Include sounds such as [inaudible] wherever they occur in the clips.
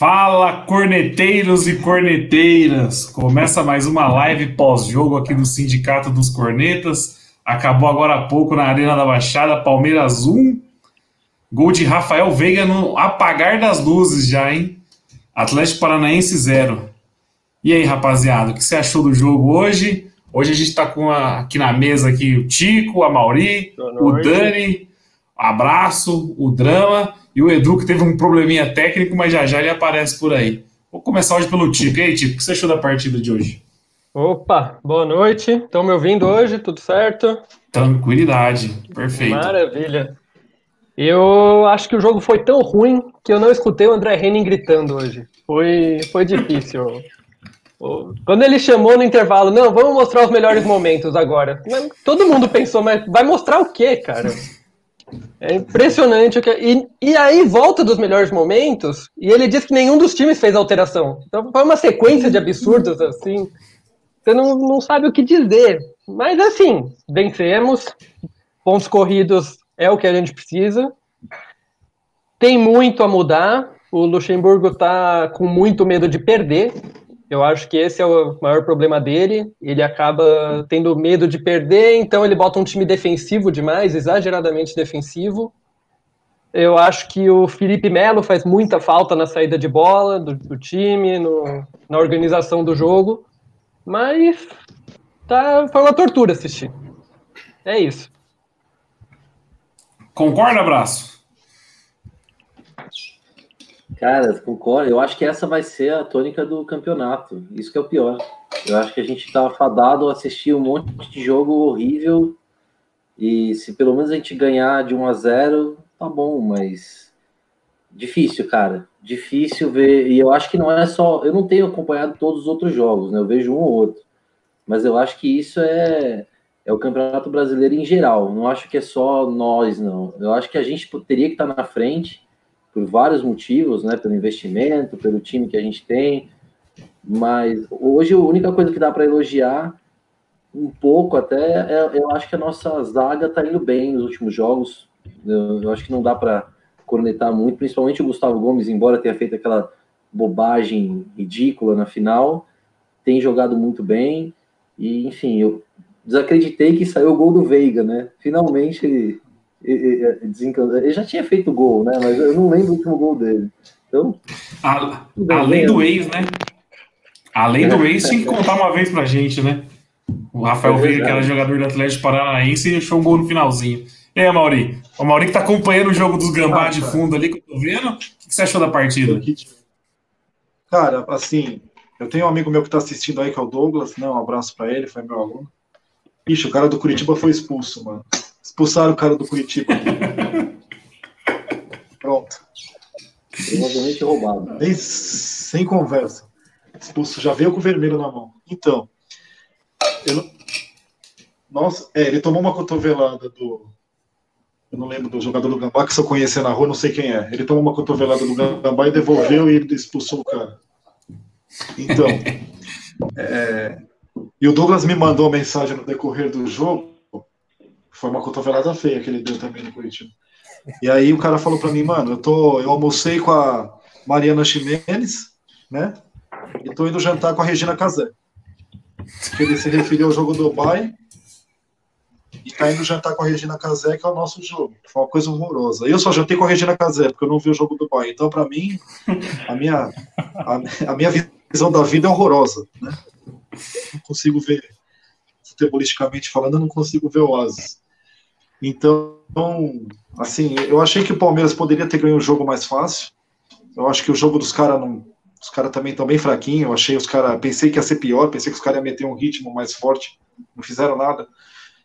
Fala, corneteiros e corneteiras! Começa mais uma live pós-jogo aqui do Sindicato dos Cornetas. Acabou agora há pouco na Arena da Baixada, Palmeiras 1. Gol de Rafael Veiga no apagar das luzes já, hein? Atlético Paranaense 0. E aí, rapaziada, o que você achou do jogo hoje? Hoje a gente está com a, aqui na mesa aqui o Tico, a Mauri, o Dani, abraço, o Drama e o Edu, que teve um probleminha técnico, mas já já ele aparece por aí. Vou começar hoje pelo Tico. E aí, Tico, o que você achou da partida de hoje? Opa, boa noite. Estão me ouvindo hoje? Tudo certo? Tranquilidade, perfeito. Maravilha. Eu acho que o jogo foi tão ruim que eu não escutei o André Henning gritando hoje. Foi, foi difícil. Quando ele chamou no intervalo, não, vamos mostrar os melhores momentos agora. Todo mundo pensou, mas vai mostrar o quê, cara? É impressionante. O que... e, e aí volta dos melhores momentos e ele diz que nenhum dos times fez alteração. Então foi uma sequência de absurdos assim. Você não, não sabe o que dizer. Mas assim, vencemos. Pontos corridos é o que a gente precisa. Tem muito a mudar. O Luxemburgo está com muito medo de perder. Eu acho que esse é o maior problema dele. Ele acaba tendo medo de perder, então ele bota um time defensivo demais, exageradamente defensivo. Eu acho que o Felipe Melo faz muita falta na saída de bola do, do time, no, na organização do jogo. Mas tá, foi uma tortura assistir. É isso. Concorda, abraço? Cara, concordo. Eu acho que essa vai ser a tônica do campeonato. Isso que é o pior. Eu acho que a gente tá fadado a assistir um monte de jogo horrível. E se pelo menos a gente ganhar de 1 a 0, tá bom, mas difícil, cara. Difícil ver. E eu acho que não é só. Eu não tenho acompanhado todos os outros jogos, né? Eu vejo um ou outro. Mas eu acho que isso é é o Campeonato Brasileiro em geral. Não acho que é só nós, não. Eu acho que a gente teria que estar na frente por vários motivos, né? Pelo investimento, pelo time que a gente tem. Mas hoje a única coisa que dá para elogiar um pouco até, é, eu acho que a nossa zaga está indo bem nos últimos jogos. Eu, eu acho que não dá para cornetar muito, principalmente o Gustavo Gomes, embora tenha feito aquela bobagem ridícula na final, tem jogado muito bem. E, enfim, eu desacreditei que saiu o gol do Veiga, né? Finalmente ele, desencantou. Ele já tinha feito gol, né? Mas eu não lembro o último gol dele. Então. A, além do ex, né? Além do ex, tinha que contar uma vez pra gente, né? O Rafael é Veiga, que era jogador do Atlético Paranaense, e deixou um gol no finalzinho. E aí, Mauri? O Mauri que tá acompanhando o jogo dos Gambá ah, de fundo ali, que eu tô vendo. O que você achou da partida? Cara, assim, eu tenho um amigo meu que tá assistindo aí, que é o Douglas, né? Um abraço para ele, foi meu aluno. Ixi, o cara do Curitiba foi expulso, mano. Expulsaram o cara do Curitiba. Pronto. Provavelmente roubado. Nem, sem conversa. Expulso, já veio com o vermelho na mão. Então, eu, nossa, é, ele tomou uma cotovelada do. Eu não lembro do jogador do Gambá, que se eu conhecer na rua, não sei quem é. Ele tomou uma cotovelada do Gambá e devolveu e ele expulsou o cara. Então, é, e o Douglas me mandou uma mensagem no decorrer do jogo. Foi uma cotovelada feia que ele deu também no Curitiba. E aí o cara falou para mim, mano, eu tô, eu almocei com a Mariana Ximenes, né? E tô indo jantar com a Regina Casé. Ele se referiu ao jogo do Dubai e tá indo jantar com a Regina Casé, que é o nosso jogo. Foi uma coisa horrorosa. Eu só jantei com a Regina Casé, porque eu não vi o jogo do Dubai. Então, para mim, a minha, a, a minha visão da vida é horrorosa, né? não consigo ver, futebolisticamente falando, eu não consigo ver o Oasis. Então, assim, eu achei que o Palmeiras poderia ter ganho o jogo mais fácil. Eu acho que o jogo dos caras não. Os caras também estão bem fraquinhos. Eu achei os caras. Pensei que ia ser pior, pensei que os caras iam meter um ritmo mais forte. Não fizeram nada.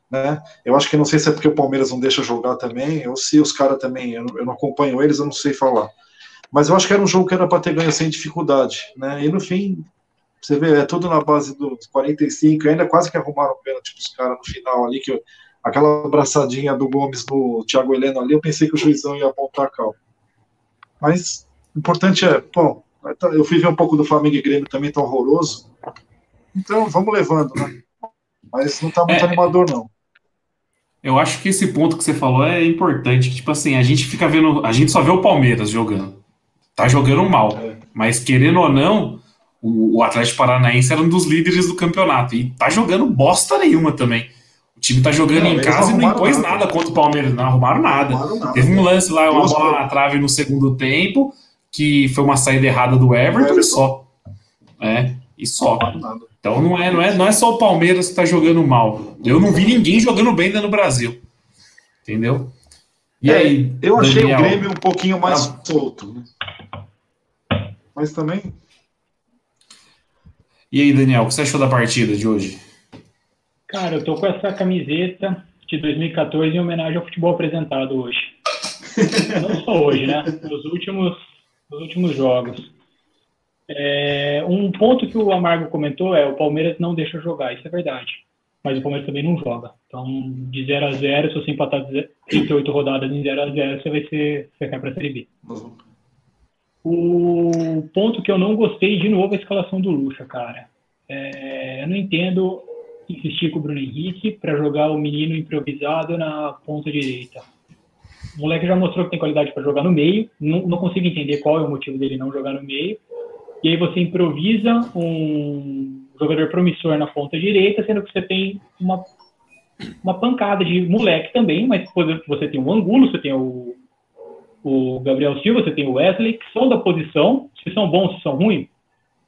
né? Eu acho que não sei se é porque o Palmeiras não deixa jogar também, ou se os caras também, eu não, eu não acompanho eles, eu não sei falar. Mas eu acho que era um jogo que era para ter ganho sem dificuldade, né? E no fim, você vê, é tudo na base dos 45, ainda quase que arrumaram o pênalti dos caras no final ali, que aquela abraçadinha do Gomes no Thiago Heleno ali, eu pensei que o juizão ia apontar a cal. Mas o importante é, bom, eu fui ver um pouco do Flamengo e Grêmio também, tá horroroso. Então, vamos levando, né? Mas não tá muito é, animador, não. Eu acho que esse ponto que você falou é importante. Tipo assim, a gente fica vendo. A gente só vê o Palmeiras jogando. Tá jogando mal. É. Mas querendo ou não, o, o Atlético Paranaense era um dos líderes do campeonato. E tá jogando bosta nenhuma também. O time tá jogando não, em casa e não impôs nada. nada. contra o Palmeiras. Não arrumaram nada. Não arrumaram nada. Teve um lance lá, uma bola na trave no segundo tempo, que foi uma saída errada do Everton, Everton. e só. É, e só. Então não é, não, é, não é só o Palmeiras que tá jogando mal. Eu não vi ninguém jogando bem no Brasil. Entendeu? E é, aí? Eu achei Daniel? o Grêmio um pouquinho mais ah. solto. Né? Mas também e aí, Daniel, o que você achou da partida de hoje? Cara, eu tô com essa camiseta de 2014 em homenagem ao futebol apresentado hoje. Não só hoje, né? Nos últimos, nos últimos jogos. É, um ponto que o Amargo comentou é o Palmeiras não deixa jogar, isso é verdade. Mas o Palmeiras também não joga. Então, de 0 a 0 se você empatar 38 rodadas em 0 a 0 você vai ser. Você cai pra Série B. Uhum. O ponto que eu não gostei, de novo, é a escalação do Lucha, cara. É, eu não entendo insistir com o Bruno Henrique para jogar o menino improvisado na ponta direita. O moleque já mostrou que tem qualidade para jogar no meio, não, não, consigo entender qual é o motivo dele não jogar no meio. E aí você improvisa um jogador promissor na ponta direita, sendo que você tem uma, uma pancada de moleque também, mas você tem o Angulo, você tem o o Gabriel Silva, você tem o Wesley, que são da posição. Se são bons, se são ruins,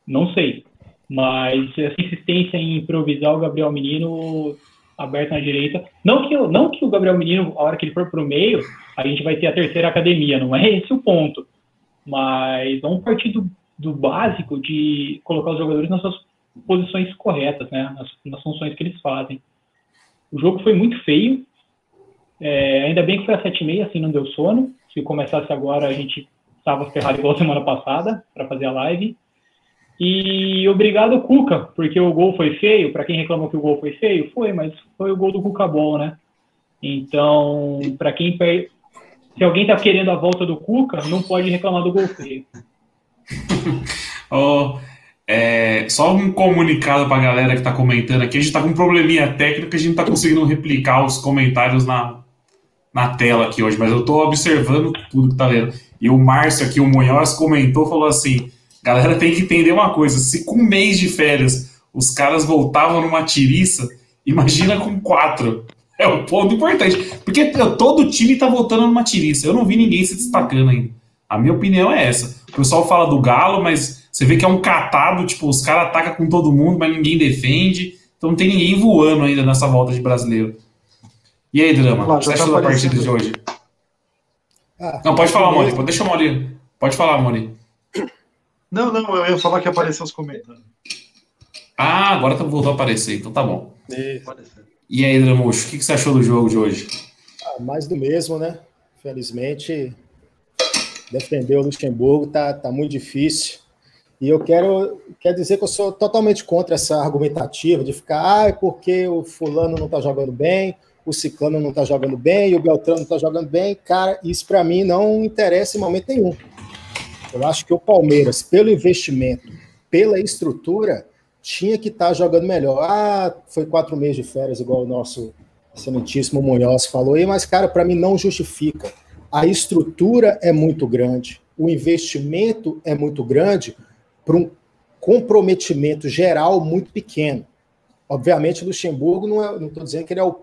não sei. Mas essa insistência em improvisar o Gabriel Menino aberto na direita. Não que, não que o Gabriel Menino, a hora que ele for para o meio, a gente vai ter a terceira academia, não é esse o ponto. Mas vamos partir do, do básico de colocar os jogadores nas suas posições corretas, né? nas, nas funções que eles fazem. O jogo foi muito feio. É, ainda bem que foi às sete e meia, assim não deu sono se começasse agora, a gente estava ferrado igual semana passada para fazer a live. E obrigado, Cuca, porque o gol foi feio. Para quem reclamou que o gol foi feio, foi, mas foi o gol do Cuca Ball, né? Então, para quem se alguém está querendo a volta do Cuca, não pode reclamar do gol feio. [laughs] oh, é, só um comunicado para a galera que está comentando aqui. A gente está com um probleminha técnico, a gente não está conseguindo replicar os comentários na, na tela aqui hoje, mas eu estou observando tudo que tá lendo. E o Márcio aqui, o Munhoz, comentou, falou assim: galera tem que entender uma coisa, se com um mês de férias os caras voltavam numa tiriça, imagina com quatro. É o ponto importante. Porque todo time tá voltando numa tiriça. Eu não vi ninguém se destacando ainda. A minha opinião é essa. O pessoal fala do Galo, mas você vê que é um catado, tipo, os caras atacam com todo mundo, mas ninguém defende. Então não tem ninguém voando ainda nessa volta de brasileiro. E aí, Drama, o que você achou da partida de hoje? Ah, não, pode falar, Mori. Deixa o Mori. Pode falar, Mori. Não, não, eu ia falar que apareceu os comentários. Ah, agora tá, voltou a aparecer, então tá bom. E aí, Dramuxo, o que você achou do jogo de hoje? Ah, mais do mesmo, né? Felizmente, defender o Luxemburgo tá, tá muito difícil. E eu quero, quero dizer que eu sou totalmente contra essa argumentativa de ficar, ah, é porque o fulano não tá jogando bem, o Ciclano não está jogando bem, o Beltrano não está jogando bem. Cara, isso para mim não interessa em momento nenhum. Eu acho que o Palmeiras, pelo investimento, pela estrutura, tinha que estar tá jogando melhor. Ah, foi quatro meses de férias, igual o nosso excelentíssimo Munhoz falou aí, mas, cara, para mim não justifica. A estrutura é muito grande, o investimento é muito grande para um comprometimento geral muito pequeno. Obviamente, Luxemburgo não é, não estou dizendo que ele é o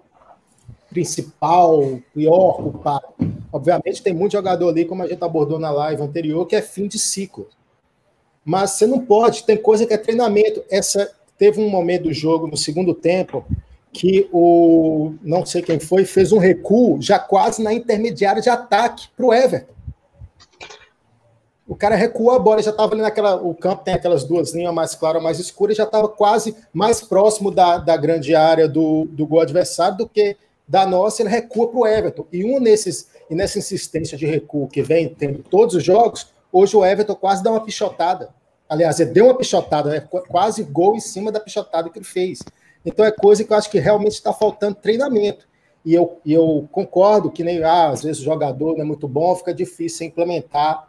principal, pior culpado. Obviamente, tem muito jogador ali, como a gente abordou na live anterior, que é fim de ciclo. Mas você não pode, tem coisa que é treinamento. Essa teve um momento do jogo no segundo tempo que o não sei quem foi fez um recuo já quase na intermediária de ataque para o Everton. cara recuou a bola, já estava ali naquela. O campo tem aquelas duas linhas mais claras, mais escuras, já estava quase mais próximo da, da grande área do, do gol adversário do que da nossa. Ele recua para o Everton. E um nesses, e nessa insistência de recuo que vem tendo todos os jogos, hoje o Everton quase dá uma pichotada. Aliás, ele deu uma pichotada, né? quase gol em cima da pichotada que ele fez. Então é coisa que eu acho que realmente está faltando treinamento. E eu, e eu concordo que nem ah, às vezes o jogador não é muito bom, fica difícil implementar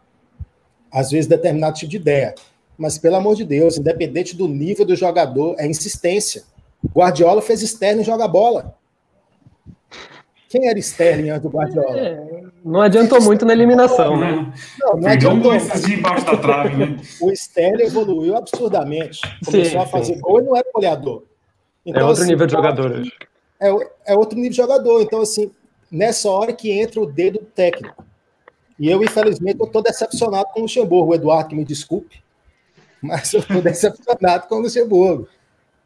às vezes, determinado tipo de ideia. Mas, pelo amor de Deus, independente do nível do jogador, é insistência. Guardiola fez Sterling joga bola. Quem era Sterling antes do Guardiola? É, não adiantou muito na eliminação, né? Não, não adiantou. debaixo da trave, né? O Sterling evoluiu absurdamente. Começou sim, a fazer sim. gol e não era goleador. É então, é outro assim, nível de jogador É, é outro nível de jogador. Então, assim, nessa hora que entra o dedo técnico. E eu, infelizmente, estou decepcionado com o Luxemburgo. O Eduardo, que me desculpe, mas eu estou [laughs] decepcionado com o Luxemburgo.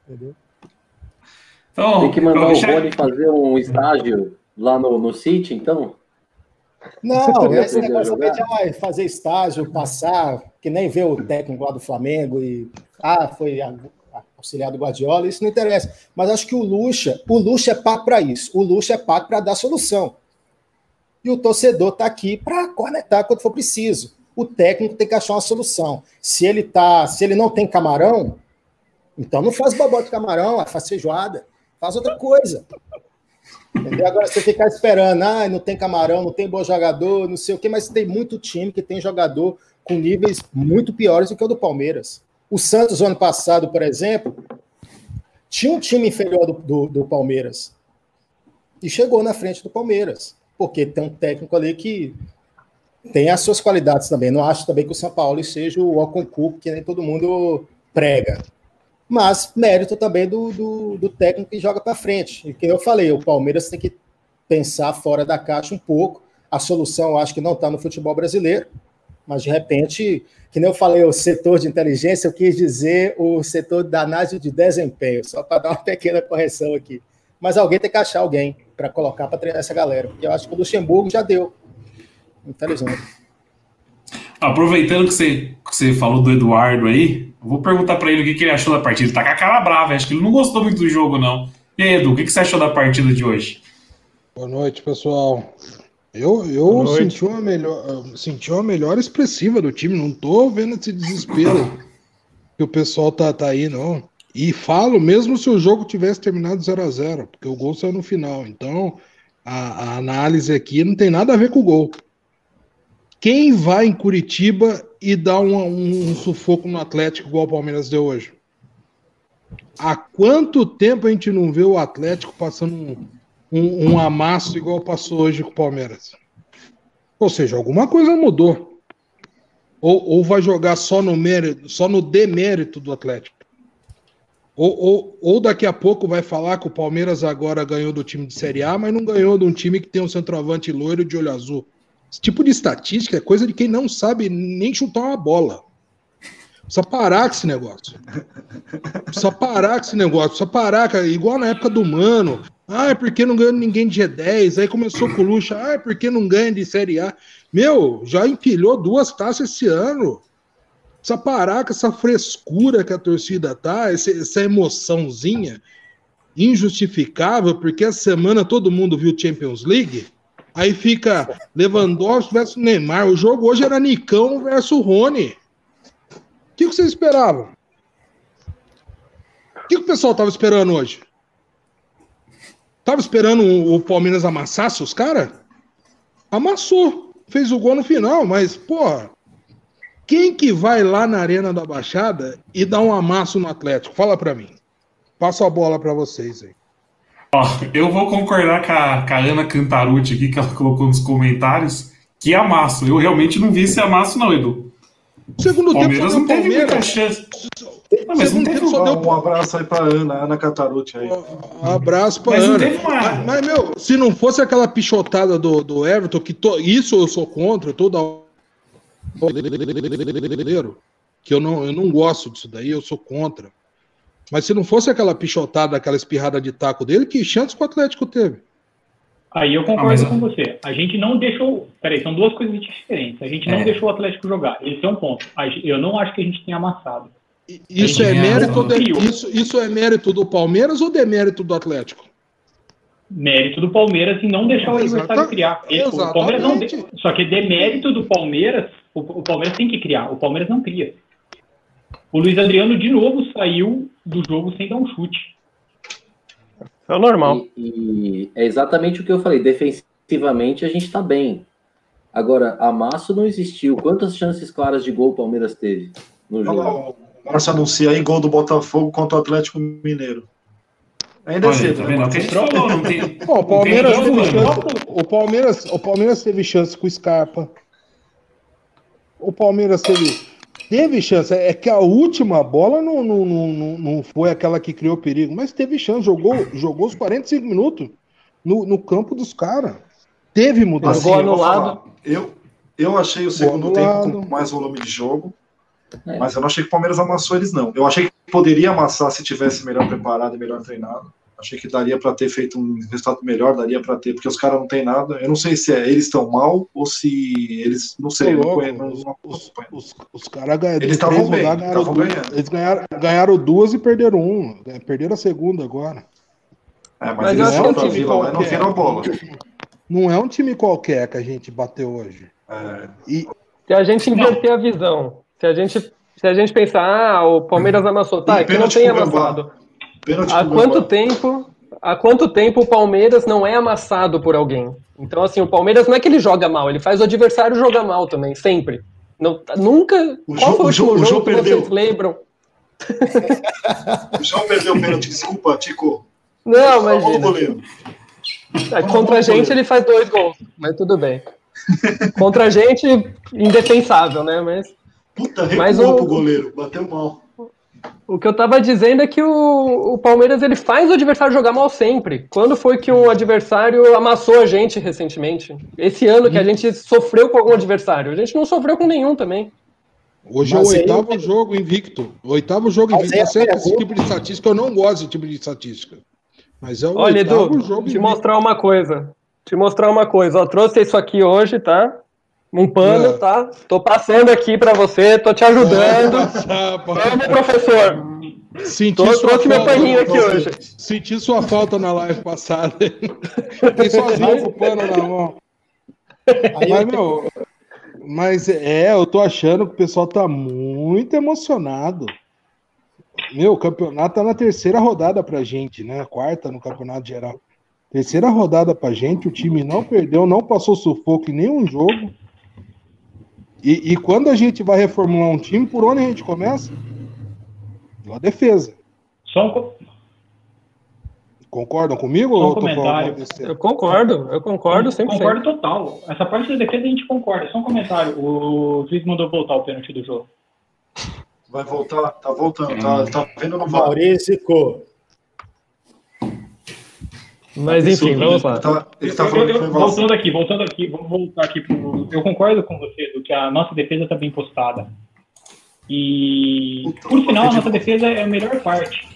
Entendeu? Então, Tem que mandar o Rony fazer um estágio lá no, no City, então? Não, [laughs] esse negócio de fazer estágio, passar, que nem ver o técnico lá do Flamengo e. Ah, foi auxiliar do Guardiola, isso não interessa. Mas acho que o Luxa, o Luxa é pago para isso. O Luxa é pago para dar solução. E o torcedor está aqui para conectar quando for preciso. O técnico tem que achar uma solução. Se ele tá, se ele não tem camarão, então não faz bobó de camarão, faz feijoada, faz outra coisa. Entendeu? Agora você ficar esperando, ah, não tem camarão, não tem bom jogador, não sei o quê, mas tem muito time que tem jogador com níveis muito piores do que o do Palmeiras. O Santos, ano passado, por exemplo, tinha um time inferior do, do, do Palmeiras e chegou na frente do Palmeiras porque tem um técnico ali que tem as suas qualidades também. Não acho também que o São Paulo seja o concurso que nem todo mundo prega. Mas mérito também do, do, do técnico que joga para frente. E que eu falei, o Palmeiras tem que pensar fora da caixa um pouco. A solução, eu acho que não está no futebol brasileiro, mas de repente, que nem eu falei, o setor de inteligência, eu quis dizer o setor da análise de desempenho, só para dar uma pequena correção aqui. Mas alguém tem que achar alguém para colocar para treinar essa galera. Porque eu acho que o Luxemburgo já deu. Infelizmente. Aproveitando que você, que você falou do Eduardo aí, vou perguntar para ele o que, que, ele achou da partida. Ele tá com a cara brava, acho que ele não gostou muito do jogo, não. E aí, Edu, o que, que você achou da partida de hoje? Boa noite, pessoal. Eu, eu senti, uma melhor, senti uma melhor expressiva do time, não tô vendo esse desespero que o pessoal tá, tá aí, não. E falo mesmo se o jogo tivesse terminado 0 a 0 porque o gol saiu no final. Então, a, a, análise aqui não tem nada a ver com o gol. Quem vai em Curitiba e dá um, um, um sufoco no Atlético igual o Palmeiras deu hoje? Há quanto tempo a gente não vê o Atlético passando um, um, um amasso igual passou hoje com o Palmeiras? Ou seja, alguma coisa mudou. Ou, ou vai jogar só no mérito, só no demérito do Atlético. Ou, ou, ou, daqui a pouco vai falar que o Palmeiras agora ganhou do time de Série A, mas não ganhou de um time que tem um centroavante loiro de olho azul. Esse tipo de estatística é coisa de quem não sabe nem chutar uma bola. Precisa parar com esse negócio. Precisa parar com esse negócio. Precisa parar, cara. Igual na época do Mano. Ah, é porque não ganha ninguém de G10. Aí começou com o Lucha. Ah, é porque não ganha de Série A. Meu, já empilhou duas taças esse ano. Precisa parar com essa frescura que a torcida tá, essa, emoçãozinha injustificável, porque essa semana todo mundo viu Champions League. Aí fica Lewandowski versus Neymar. O jogo hoje era Nicão versus Rony. O que, que vocês esperavam? O que, que o pessoal tava esperando hoje? Tava esperando o Palmeiras amassasse os caras? Amassou. Fez o gol no final, mas, pô, quem que vai lá na Arena da Baixada e dá um amasso no Atlético? Fala para mim. Passo a bola para vocês aí. Ó, eu vou concordar com a, com a Ana Cantarucci aqui, que ela colocou nos comentários, que amasso. Eu realmente não vi esse amasso, não, Edu. Segundo Palmeiras tempo, não teve muita chance. Não, mas não teve só deu... Um abraço aí pra Ana, Ana Cantarucci aí. Um abraço pra mas Ana. Mas, mas, meu, se não fosse aquela pichotada do, do Everton, que to... isso eu sou contra, toda que eu não, eu não gosto disso daí, eu sou contra. Mas se não fosse aquela pichotada, aquela espirrada de taco dele, que chance que o Atlético teve? Aí eu concordo Ah, mas- com você. A gente não deixou. Peraí, são duas coisas diferentes. A gente não É. deixou o Atlético jogar. Esse é um ponto. Eu não acho que a gente tenha amassado. Isso é mérito de- isso, isso é mérito do Palmeiras ou demérito do Atlético? Mérito do Palmeiras em não deixar o adversário criar. Ele- o Palmeiras não de- exatamente. Só que demérito do Palmeiras, o Palmeiras tem que criar. O Palmeiras não cria. O Luiz Adriano de novo saiu do jogo sem dar um chute. É o normal. E, e é exatamente o que eu falei. Defensivamente a gente está bem. Agora, amasso não existiu. Quantas chances claras de gol o Palmeiras teve no jogo? o Márcio anuncia aí gol do Botafogo contra o Atlético Mineiro. Ainda é cedo, tá né? falou, não tem. Pô, o Palmeiras Não tem teve jogo, chance. O Palmeiras, o Palmeiras teve chance com o Scarpa. O Palmeiras teve. Teve chance. É que a última bola não, não, não, não- não foi aquela que criou perigo, mas teve chance. Jogou, jogou os 45 minutos no, no campo dos caras. Teve mudança. Anulado. Eu, eu achei o segundo tempo com mais volume de jogo, É. mas eu não achei que o Palmeiras amassou eles, não. Eu achei que poderia amassar se tivesse melhor preparado e melhor treinado. Achei que daria para ter feito um resultado melhor, daria para ter, porque os caras não tem nada. Eu não sei se é, eles estão mal ou se eles. Não sei, não os, não os, os, os caras ganharam. Eles estavam bem, ganharam duas. ganhando. Eles ganharam, ganharam duas e perderam uma. Perderam a segunda agora. É, mas, Mas eles pra o time Vila lá e não viram a bola. Não é um time qualquer que a gente bateu hoje. É, E, Se a gente inverter a visão, se a gente, se a gente pensar, ah, o Palmeiras amassou, tá, E é que não tem pro Gambá. Pênalti Há quanto tempo, há quanto tempo o Palmeiras não é amassado por alguém? Então, assim, o Palmeiras não é que ele joga mal, ele faz o adversário jogar mal também, sempre. Não, nunca. O qual Jô- foi o o Jô- último o Jô jogo que perdeu. vocês lembram? O João perdeu o pênalti, desculpa, Tico. Não, o goleiro. É, contra a gente ele faz dois gols, mas tudo bem. Contra a gente, indefensável, né? Mas Puta, Mas recuou o- pro goleiro, bateu mal. O que eu tava dizendo é que o, o Palmeiras ele faz o adversário jogar mal sempre. Quando foi que um adversário amassou a gente recentemente? Esse ano que a gente sofreu com algum adversário. A gente não sofreu com nenhum também. hoje Mas é o aí- oitavo jogo invicto. O oitavo jogo invicto. aí Eu que a esse pergunta- tipo de estatística eu não gosto desse tipo de estatística. Mas é o Olha, oitavo Edu, jogo te invicto. mostrar uma coisa. Te mostrar uma coisa. Ó, trouxe isso aqui hoje, tá? Um pano, É. tá? Tô passando aqui pra você, tô te ajudando. Vamos, professor. Senti Tô, sua trouxe meu falta, paninho aqui hoje. Senti sua falta na live passada. [laughs] Fiquei sozinho com o pano na mão. Aí Mas, eu- meu, mas é, eu tô achando que o pessoal tá muito emocionado. Meu, o campeonato tá na terceira rodada pra gente, né? Quarta no campeonato geral. Terceira rodada pra gente, o time não perdeu, não passou sufoco em nenhum jogo. E, e quando a gente vai reformular um time, por onde a gente começa? Pela defesa. Só um, co- Concordam comigo? Só um comentário. Eu concordo, eu concordo 100%. Concordo total. Essa parte da defesa a gente concorda. Só um comentário. O juiz mandou voltar o pênalti do jogo. Vai voltar, tá voltando, tá, tá vendo no VAR. Maurício, Mas enfim, vamos lá. Ele tá, ele tá Eu- falando eu- que foi vazio. voltando aqui, voltando aqui, vamos voltar aqui pro. Eu concordo com você, do que a nossa defesa está bem postada. E por final, a nossa defesa é a melhor parte.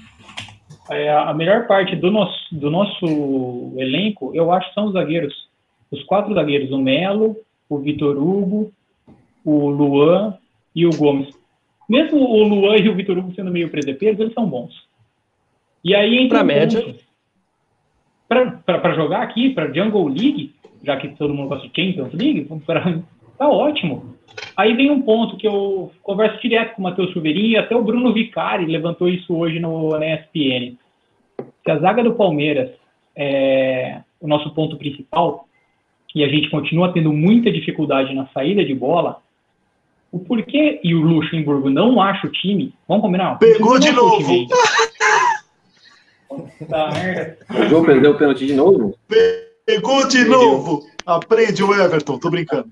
É, a melhor parte do nosso, do nosso elenco, eu acho, são os zagueiros. Os quatro zagueiros, o Melo, o Vitor Hugo, o Luan e o Gomes. Mesmo o Luan e o Vitor Hugo sendo meio presepeiros, eles são bons. E aí entra Pra um média. ponto. Pra jogar aqui, pra Jungle League, já que todo mundo gosta de Champions League, pra- [laughs] tá ótimo. Aí vem um ponto que eu converso direto com o Matheus Chuveirinho e até o Bruno Vicari levantou isso hoje no, na ESPN. Se a zaga do Palmeiras é o nosso ponto principal e a gente continua tendo muita dificuldade na saída de bola, o porquê e o Luxemburgo não acha o time, vamos combinar? Pegou de novo. acha o time aí. Tá, merda. O João perdeu o pênalti de novo? Pegou de novo! Aprende o Everton, tô brincando.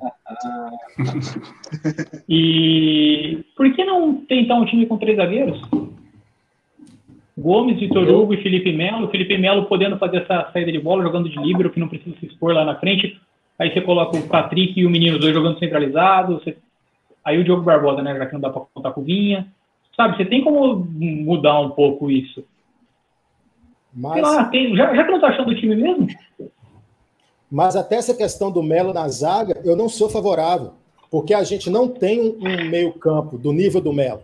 E por que não tentar um time com três zagueiros? Gomes, Vitor Hugo e Felipe Melo. Felipe Melo podendo fazer essa saída de bola, jogando de líbero, que não precisa se expor lá na frente. Aí você coloca o Patrick e o menino os dois jogando centralizado. Você- Aí o Diogo Barbosa, né? Já que não dá pra contar com o Vinha. Sabe, você tem como mudar um pouco isso. Mas, lá, tem- já, já que não tá achando o time mesmo, Mas até essa questão do Melo na zaga, eu não sou favorável, porque a gente não tem um meio-campo do nível do Melo.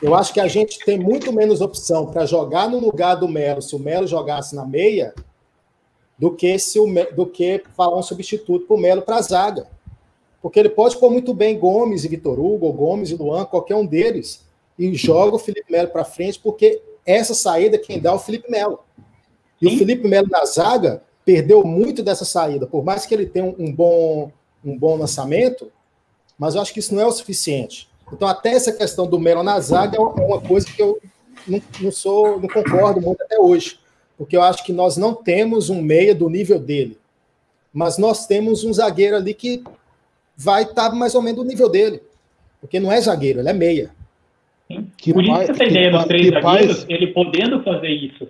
Eu acho que a gente tem muito menos opção para jogar no lugar do Melo, se o Melo jogasse na meia, do que se o do que falar um substituto para o Melo para a zaga. Porque ele pode pôr muito bem Gomes e Vitor Hugo, Gomes e Luan, qualquer um deles, e joga o Felipe Melo para frente, porque essa saída quem dá é o Felipe Melo. E Sim. o Felipe Melo na zaga perdeu muito dessa saída, por mais que ele tenha um bom, um bom lançamento, mas eu acho que isso não é o suficiente. Então, até essa questão do Melo na zaga é uma coisa que eu não, não sou, não concordo muito até hoje porque eu acho que nós não temos um meia do nível dele, mas nós temos um zagueiro ali que vai estar tá mais ou menos do nível dele, porque não é zagueiro, ele é meia. Que Por isso que essa ideia dos três zagueiros, ele podendo fazer isso,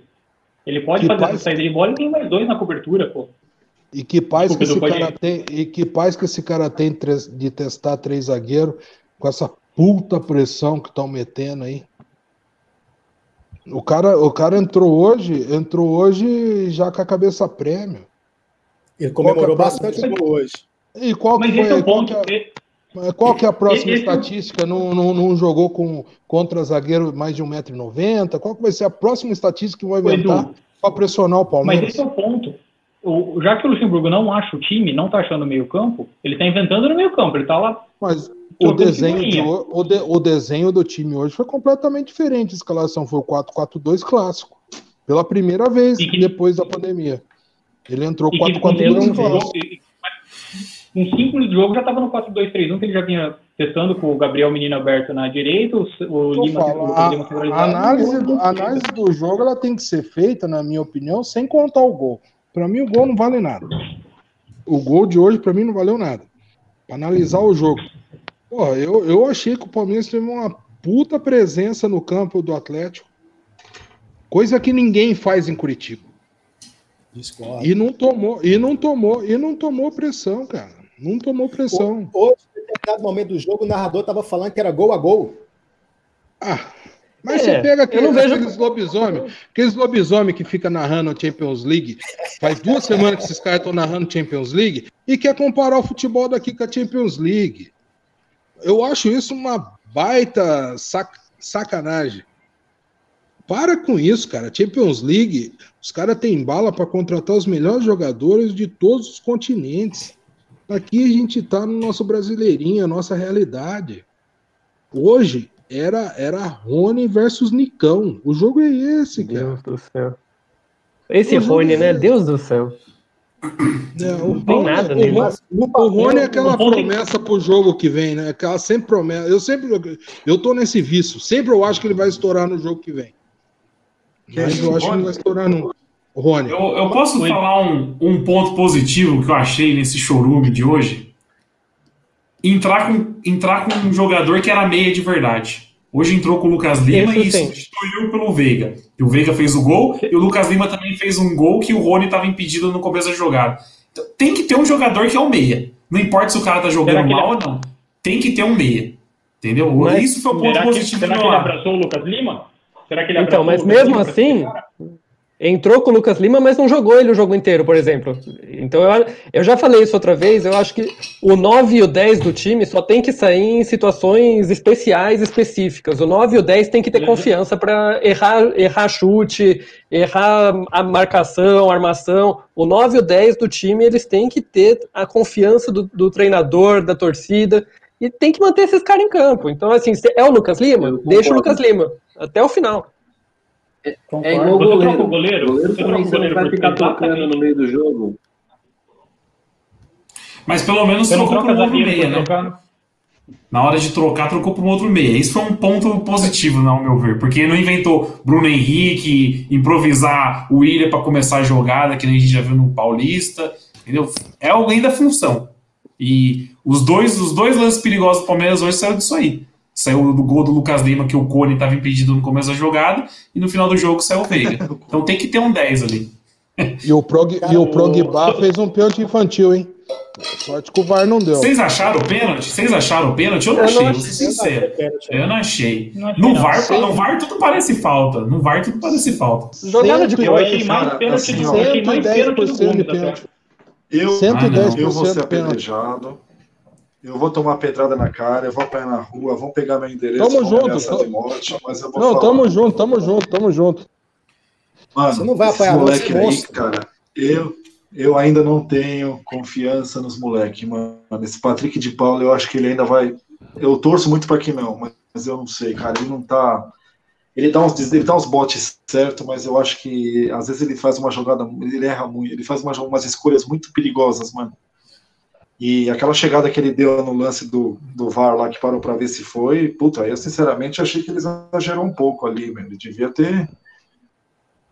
ele pode fazer essa saída de bola e tem mais dois na cobertura, pô. E que paz que, esse cara tem, e que paz que esse cara tem de testar três zagueiros com essa puta pressão que estão metendo aí. O cara, o cara entrou hoje, entrou hoje já com a cabeça prêmio. Ele comemorou é bastante hoje. E qual que Mas foi, é ponto, que qual que é a próxima esse... estatística? Não, não, não jogou com, contra zagueiro mais de 1,90m? Qual que vai ser a próxima estatística que vai inventar para pressionar o Palmeiras? Mas esse é o ponto. O, já que o Luxemburgo não acha o time, não está achando o meio campo, ele está inventando no meio campo, ele está lá. Mas o desenho, de, o, de, o desenho do time hoje foi completamente diferente. A escalação foi o 4-4-2 clássico. Pela primeira vez que, depois da pandemia. Ele entrou 4-4-2 clássico. Em cinco minutos de jogo já estava no 4-2-3-1, que ele já vinha testando com o Gabriel Menino aberto na direita, o, o Lima, o a, a, análise, do, a análise do jogo ela tem que ser feita, na minha opinião, sem contar o gol. Para mim, o gol não vale nada. O gol de hoje, para mim, não valeu nada. Pra analisar o jogo. Porra, eu, eu achei que o Palmeiras teve uma puta presença no campo do Atlético. Coisa que ninguém faz em Curitiba. Discordo. E não tomou, e não tomou, e não tomou pressão, cara. Não tomou pressão. Hoje, em determinado momento do jogo, o narrador tava falando que era gol a gol. Ah, mas é, você pega aqueles, vejo... aqueles lobisomem, aqueles lobisomem que fica narrando a Champions League, faz duas semanas que esses caras estão narrando Champions League, e quer comparar o futebol daqui com a Champions League. Eu acho isso uma baita sac sacanagem. Para com isso, cara. Champions League, os caras têm bala para contratar os melhores jogadores de todos os continentes. Aqui a gente tá no nosso brasileirinho, a nossa realidade. Hoje era era Rony versus Nicão. O jogo é esse, cara. Deus do céu. Esse Rony, é né? Deus do céu. Não, não tem nada nele. O, o, Rony é aquela promessa pro jogo que vem, né? Aquela sempre promessa. Eu sempre. Eu tô nesse vício. Sempre eu acho que ele vai estourar no jogo que vem. Mas eu acho que ele vai estourar no. Rony. Eu, eu posso falar um, um ponto positivo que eu achei nesse showroom de hoje? Entrar com, entrar com um jogador que era meia de verdade. Hoje entrou com o Lucas Lima Isso e substituiu pelo Veiga. E o Veiga fez o gol, e o Lucas Lima também fez um gol que o Rony estava impedido no começo da jogada. Então, tem que ter um jogador que é o meia. Não importa se o cara tá jogando mal ou não. Tem que ter um meia. Entendeu? Mas, Isso foi o ponto positivo que, será que ele abraçou o Lucas Lima? Será que ele então, mas mesmo Lima assim, entrou com o Lucas Lima, mas não jogou ele o jogo inteiro, por exemplo. Então eu, eu já falei isso outra vez, eu acho que o 9 e o 10 do time só tem que sair em situações especiais, específicas. O 9 e o 10 tem que ter uhum. confiança para errar, errar chute, errar a marcação, a armação. O 9 e o 10 do time, eles têm que ter a confiança do, do treinador, da torcida, e tem que manter esses caras em campo. Então, assim, é o Lucas Lima? Deixa o Lucas Lima, até o final. É, é igual o goleiro. O goleiro, o goleiro também você não vai ficar tocando no meio do jogo. Mas pelo menos você trocou para um outro meia, né? Trocar... Na hora de trocar, trocou para um outro meia. Isso foi um ponto positivo, não, ao meu ver. Porque não inventou Bruno Henrique, improvisar o William para começar a jogada, que a gente já viu no Paulista. Entendeu? É alguém da função. E os dois, os dois lances perigosos do Palmeiras hoje saíram disso aí. Saiu do gol do Lucas Lima, que o Cone estava impedido no começo da jogada, e no final do jogo saiu o Veiga. [laughs] Então tem que ter um 10 ali. E o, Prog, e o Progba fez um pênalti infantil, hein? Sorte que o VAR não deu. Vocês acharam o pênalti? Vocês acharam o pênalti? Eu não eu achei, vou ser sincero. Eu não achei. No, VAR, no VAR tudo parece falta. No VAR tudo parece falta. Jogada de Eu achei mais pênalti do, eu achei mais pênalti do Gomes. Eu, 110% eu vou ser apedrejado. Eu vou tomar pedrada na cara, eu vou apanhar na rua, vão pegar meu endereço, Tamo junto, de morte, mas eu vou Não, falar. tamo junto, tamo junto, tamo junto. Mano, Você não vai apanhar moleque esse aí, monstro. cara, eu, eu ainda não tenho confiança nos moleques, mano. Esse Patrick de Paula, eu acho que ele ainda vai. Eu torço muito para que não, mas eu não sei, cara. Ele não tá. Ele dá uns, ele dá uns botes certo, mas eu acho que às vezes ele faz uma jogada, ele erra muito, ele faz umas, umas escolhas muito perigosas, mano. E aquela chegada que ele deu no lance do, do VAR lá, que parou para ver se foi, puta, eu sinceramente achei que ele exagerou um pouco ali, mano. Ele devia ter.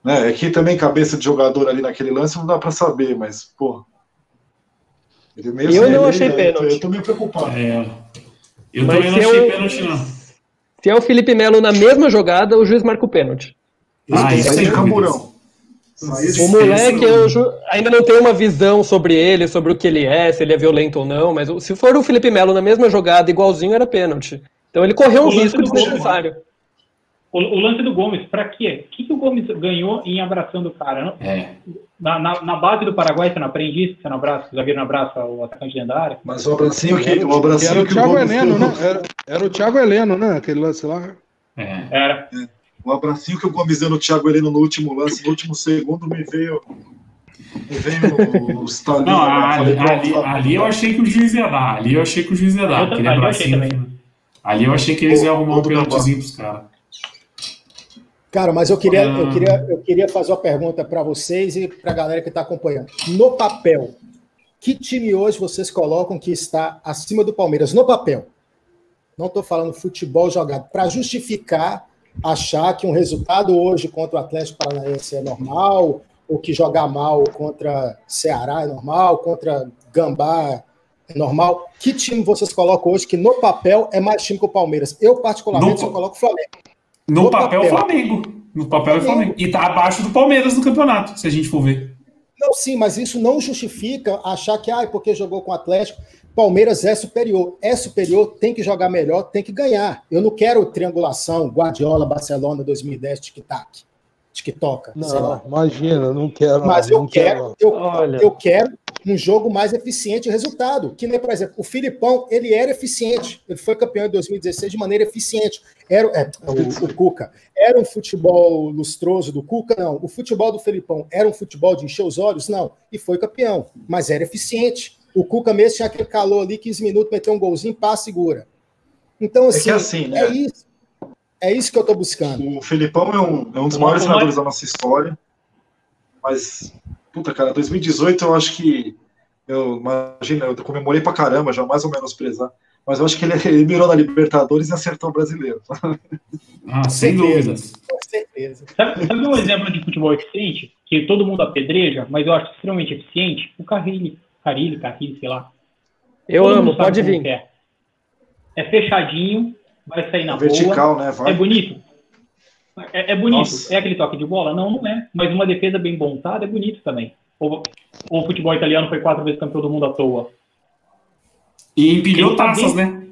Né? É que também cabeça de jogador ali naquele lance não dá para saber, mas, pô. Ele meio Eu não ele- achei eu- pênalti. Eu tô meio preocupado. É, eu Mas também não se achei eu- pênalti, não. Se é o Felipe Melo na mesma jogada, o juiz marca o pênalti. Ah, Isso sem é camburão. Aí- O moleque eu ju- ainda não tem uma visão sobre ele, sobre o que ele é, se ele é violento ou não, mas se for o Felipe Melo na mesma jogada, igualzinho, era pênalti. Então ele correu um risco do de gol, necessário. O, o lance do Gomes, pra quê? O que, que o Gomes ganhou em abraçando o cara? É. Na, na, na base do Paraguai, você não aprende isso? Você não abraça, o zagueiro não abraça o atacante área? Mas o abracinho que, o abracinho era o que o Thiago Gomes Heleno, né? Era, era o Thiago Heleno, né? Aquele lance lá. É. Era. O abracinho que o Gomes deu no Thiago Heleno no último lance, no último segundo, me veio. Me veio os talinhos. Não, lá. ali, Falei, ali, pronto, ali eu achei que o juiz ia dar. Ali eu achei que o juiz ia dar. Eu aquele também, ali eu achei abracinho. também. Ali eu achei que eles iam arrumar um pênaltizinho pros caras. Cara, mas eu queria, Ah. eu queria, eu queria fazer uma pergunta para vocês e para a galera que está acompanhando. No papel, que time hoje vocês colocam que está acima do Palmeiras? No papel. Não estou falando futebol jogado. Para justificar achar que um resultado hoje contra o Atlético Paranaense é normal, ou que jogar mal contra Ceará é normal, contra Gambá é normal. Que time vocês colocam hoje que no papel é mais time que o Palmeiras? Eu, particularmente, No- só coloco o Flamengo. No, No papel, papel. Flamengo. No papel é Flamengo. E tá abaixo do Palmeiras no campeonato, se a gente for ver. Não, sim, mas isso não justifica achar que, ah, porque jogou com o Atlético, Palmeiras é superior. É superior, tem que jogar melhor, tem que ganhar. Eu não quero triangulação, Guardiola, Barcelona 2010, tic-tac, tic-toca. Não, imagina, não quero. Mas não eu quero, eu, Olha. eu quero um jogo mais eficiente e resultado. Que nem, por exemplo, o Filipão, ele era eficiente. Ele foi campeão em 2016 de maneira eficiente. Era é, o, o Cuca. Era um futebol lustroso do Cuca? Não. O futebol do Filipão era um futebol de encher os olhos? Não. E foi campeão. Mas era eficiente. O Cuca mesmo tinha aquele calor ali, 15 minutos, meteu um golzinho, pá, segura. Então, assim, que é assim, né? é isso. É isso que eu tô buscando. O Filipão é um, é um dos maiores treinadores da nossa história. Mas, puta, cara, 2018 eu acho que. Eu imagina, eu comemorei pra caramba, já mais ou menos prezar. Mas eu acho que ele, [laughs] ele mirou na Libertadores e acertou o brasileiro. Ah, sem certeza. dúvidas. Com certeza. Sabe, sabe um exemplo de futebol eficiente? Que todo mundo apedreja, mas eu acho extremamente eficiente? O Carrilli. Carrilli, Carrilli, sei lá. Eu Todo amo, pode vir. É. é fechadinho, vai sair na boa. Vertical, né? É Vai. bonito? É, é bonito. Nossa. É aquele toque de bola? Não, não é. Mas uma defesa bem montada é bonito também. Ou, ou o futebol italiano foi quatro vezes campeão do mundo à toa. E empilhou Ele tá taças, bem- né?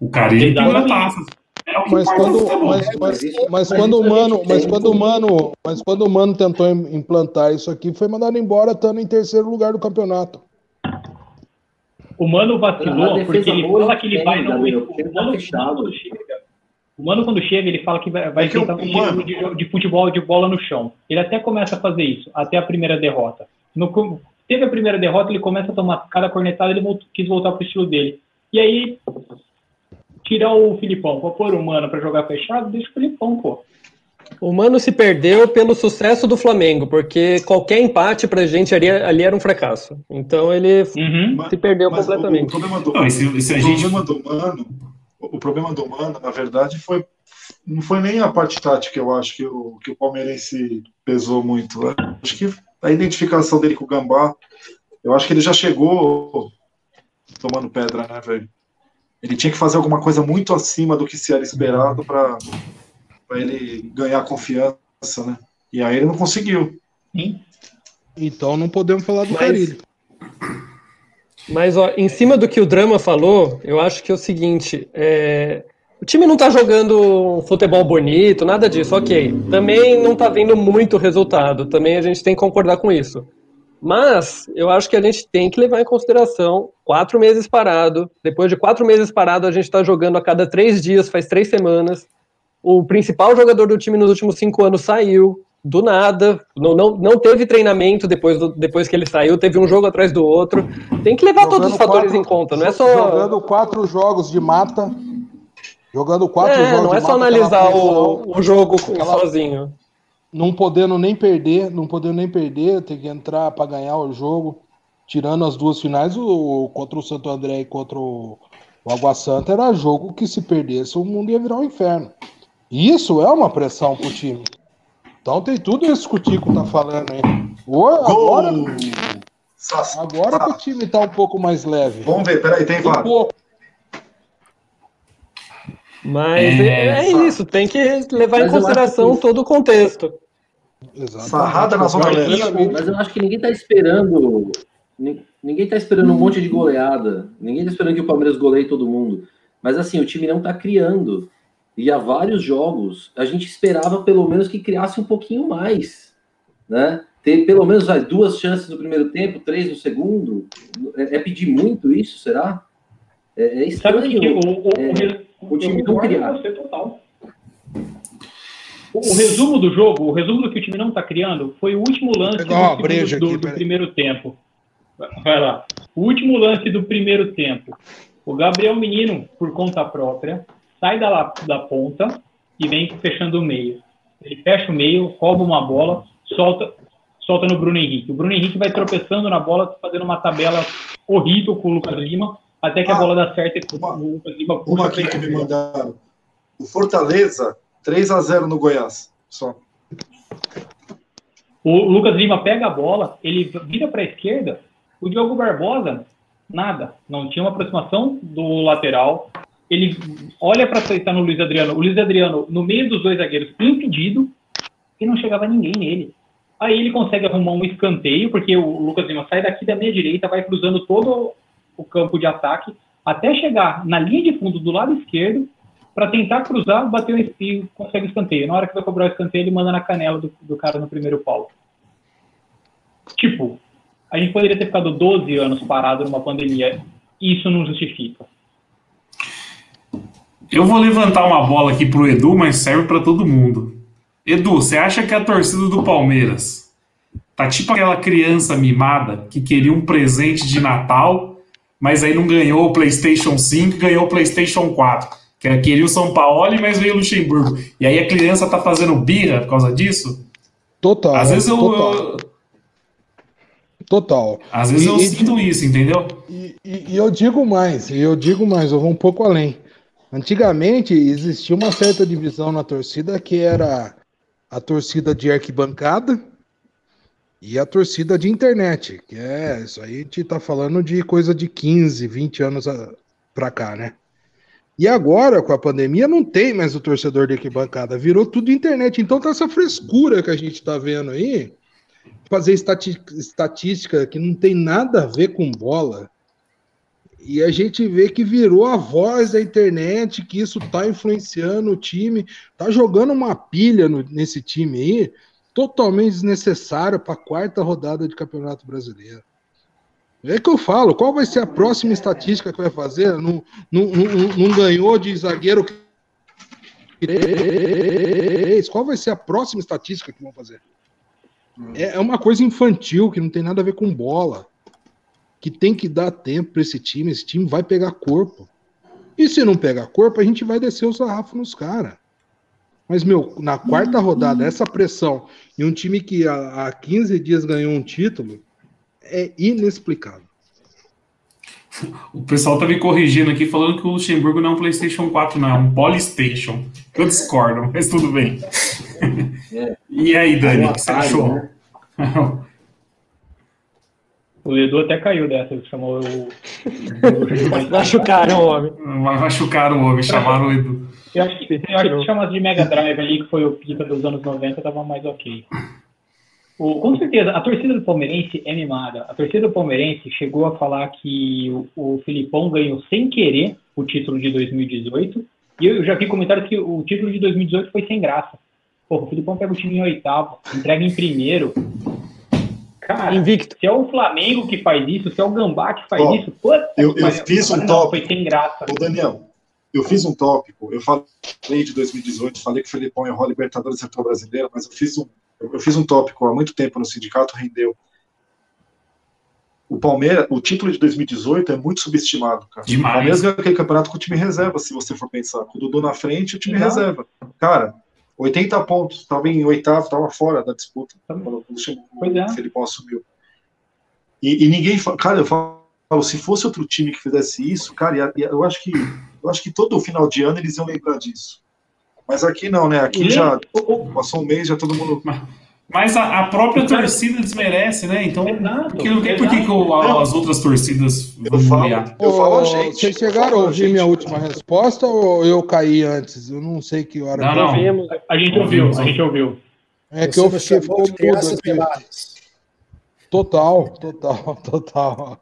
O cara ele empilhou taças. É o que Mas quando, futebol. mas, mas, mas quando o mano, mas quando o mano, mas quando o mano tentou im- implantar isso aqui, foi mandado embora, estando em terceiro lugar do campeonato. O Mano vacilou porque ele fala que ele tem, vai o tá Mano, fechado. quando chega, o Mano quando chega, ele fala que vai, vai É tentar um Mano- de, jogo- de futebol de bola no chão. Ele até começa a fazer isso, até a primeira derrota. No, teve a primeira derrota, ele começa a tomar cada cornetada, ele volt- quis voltar pro estilo dele. E aí, tirar o Filipão, pra pôr o Mano pra jogar fechado, deixa o Filipão, pô. O Mano se perdeu pelo sucesso do Flamengo, porque qualquer empate pra gente ali, ali era um fracasso. Então ele Uhum. se perdeu Mas o, o completamente. problema do, Não, o gente. problema do Mano, o problema do Mano, na verdade, foi não foi nem a parte tática, eu acho que o, que o palmeirense pesou muito. Eu Acho que a identificação dele com o Gambá, eu acho que ele já chegou tomando pedra, né, velho? Ele tinha que fazer alguma coisa muito acima do que se era esperado para ele ganhar confiança, né? E aí ele não conseguiu. Sim. Então não podemos falar do Mas- Carilho. Mas, ó, em cima do que o Drama falou, eu acho que é o seguinte: é, o time não tá jogando um futebol bonito, nada disso, ok. Também não tá vendo muito resultado, também a gente tem que concordar com isso. Mas eu acho que a gente tem que levar em consideração quatro meses parado. Depois de quatro meses parado, a gente está jogando a cada três dias, faz três semanas. O principal jogador do time nos últimos cinco anos saiu do nada, não, não, não teve treinamento depois, do, depois que ele saiu, teve um jogo atrás do outro. Tem que levar jogando todos os fatores quatro, em conta, não é só. Jogando quatro jogos de mata. Jogando quatro é, jogos não é só analisar o, o jogo aquela, sozinho. Não podendo nem perder, não podendo nem perder, tem que entrar para ganhar o jogo. Tirando as duas finais, o, contra o Santo André e contra o, o Água Santa, era jogo que se perdesse o mundo ia virar um inferno. Isso é uma pressão pro time. Então tem tudo isso que o Tico tá falando aí. agora, agora que o time tá um pouco mais leve. Vamos ver, peraí, tem um pouco. Mas é, é, é isso, tem que levar Mas em consideração que... todo o contexto. Exatamente. Sarrada na zona Mas eu acho que ninguém tá esperando. Ninguém tá esperando um monte de goleada. Ninguém tá esperando que o Palmeiras goleie todo mundo. Mas assim, o time não tá criando. E há vários jogos a gente esperava pelo menos que criasse um pouquinho mais, né? Ter pelo menos vai, duas chances no primeiro tempo, três no segundo. É, é pedir muito isso, será? É, é estranho. Sabe que, o, o, é, o, o time não criar. Total. O, o, resumo do jogo, o resumo do que o time não está criando, foi o último lance do, do, do primeiro tempo. Vai lá. O último lance do primeiro tempo. O Gabriel Menino, por conta própria, sai da, da ponta e vem fechando o meio. Ele fecha o meio, rouba uma bola, solta, solta no Bruno Henrique. O Bruno Henrique vai tropeçando na bola, fazendo uma tabela horrível com o Lucas Lima, até que ah, a bola dá certo e uma, o Lucas Lima puxa. Uma aqui que me mandaram. O Fortaleza, 3 a 0 no Goiás. Só. O Lucas Lima pega a bola, ele vira para a esquerda. O Diogo Barbosa, nada. Não tinha uma aproximação do lateral ele olha para aceitar no Luiz Adriano, o Luiz Adriano no meio dos dois zagueiros impedido e não chegava ninguém nele. Aí ele consegue arrumar um escanteio, porque o Lucas Lima sai daqui da meia direita, vai cruzando todo o campo de ataque até chegar na linha de fundo do lado esquerdo para tentar cruzar, bater e consegue escanteio. Na hora que vai cobrar o escanteio, ele manda na canela do, do cara no primeiro pau. Tipo, a gente poderia ter ficado 12 anos parado numa pandemia. Isso não justifica. Eu vou levantar uma bola aqui pro Edu, mas serve para todo mundo. Edu, você acha que a torcida do Palmeiras tá tipo aquela criança mimada que queria um presente de Natal, mas aí não ganhou o PlayStation 5 e ganhou o PlayStation 4? Que queria o São Paulo, mas veio o Luxemburgo. E aí a criança tá fazendo birra por causa disso? Total. Às vezes eu. Total. eu... Total. Às vezes e, eu e, sinto isso, entendeu? E, e, eu digo mais, eu digo mais, eu vou um pouco além. Antigamente existia uma certa divisão na torcida que era a torcida de arquibancada e a torcida de internet, que é isso aí a gente tá falando de coisa de 15, 20 anos para cá, né? E agora, com a pandemia, não tem mais o torcedor de arquibancada, virou tudo internet. Então tá essa frescura que a gente tá vendo aí, fazer estatística que não tem nada a ver com bola. E a gente vê que virou a voz da internet, que isso está influenciando o time, tá jogando uma pilha no, nesse time aí, totalmente desnecessária para a quarta rodada de Campeonato Brasileiro. É que eu falo, qual vai ser a próxima estatística que vai fazer? Não, não, não, não ganhou de zagueiro. Qual vai ser a próxima estatística que vão fazer? É, é uma coisa infantil que não tem nada a ver com bola que tem que dar tempo para esse time. Esse time vai pegar corpo. E se não pegar corpo, a gente vai descer o sarrafo nos caras. Mas, meu, na quarta rodada, essa pressão e um time que há, há 15 dias ganhou um título é inexplicável. O pessoal tá me corrigindo aqui, falando que o Luxemburgo não é um PlayStation 4, não, é um Polystation. Eu discordo, mas tudo bem. É. E aí, Dani, o que você achou? Né? [laughs] O Edu até caiu dessa, chamou o. [laughs] Machucaram o homem. Machucaram o homem, chamaram o Edu. Eu acho que, eu acho que chamasse de Mega Drive ali, que foi o pica dos anos 90, tava mais ok. O, com certeza, a torcida do Palmeirense é mimada. A torcida do Palmeirense chegou a falar que o, o Filipão ganhou sem querer o título de 2018. E eu já vi comentários que o título de 2018 foi sem graça. Porra, o Filipão pega o time em oitavo, entrega em primeiro, Cara, Invicto. se é o Flamengo que faz isso, se é o Gambá que faz Ó, isso, puta eu- eu fiz um top. Foi sem graça. Ô, Daniel, eu fiz um tópico, eu falei de 2018, falei que o Felipão errou a Libertadores e a Brasileira, mas eu fiz um, eu eu fiz um tópico há muito tempo no sindicato, rendeu. O Palmeiras, o título de 2018 é muito subestimado, cara. Demais. O Palmeiras ganhou aquele campeonato com o time reserva, se você for pensar. Com o Dudu na frente, o time Exato. reserva. Cara, 80 pontos, estava em oitavo, estava fora da disputa. Quando o é. o Felipão assumiu. E, e ninguém, cara, eu falo, se fosse outro time que fizesse isso, cara, eu acho que eu acho que todo final de ano eles iam lembrar disso. Mas aqui não, né? Aqui E- já passou um mês, já todo mundo. Mas a, a própria cara- torcida desmerece, né? Então, Exato, porque não tem por que que o- exato. as outras torcidas Eu vão falo, humilhar. eu falo gente. Vocês chegaram a ouvir gente. minha última resposta ou eu caí antes? Eu não sei que hora. Não, que- não. Ouvimos. A gente ouviu, a gente ouviu. É que Você eu fiquei. Total, total, [laughs] total.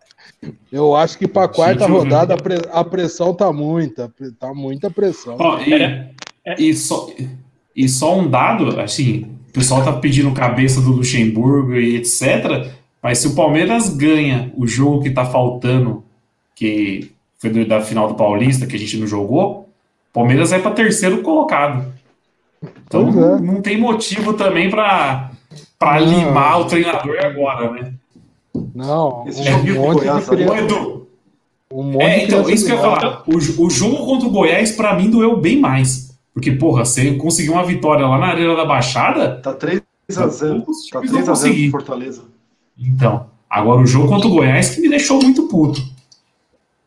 Eu acho que para a quarta rodada a, pre- a pressão tá muita, tá muita pressão. Ó, e, Era- e só, e só um dado, assim, pessoal tá pedindo cabeça do Luxemburgo e etc. Mas se o Palmeiras ganha o jogo que tá faltando, que foi do- da final do Paulista, que a gente não jogou, o Palmeiras vai para terceiro colocado. Então é. não tem motivo também para para Não. limar o treinador agora, né? Não, Esse um com o monte de Goiás, criança, Edu, um monte É, então, isso que eu ia falar. O, o jogo contra o Goiás, pra mim, doeu bem mais. Porque, porra, você conseguiu uma vitória lá na Arena da Baixada, Tá 3x0. poucos Tá times vão 3x0 conseguir. pro Fortaleza. Então, agora o jogo contra o Goiás que me deixou muito puto.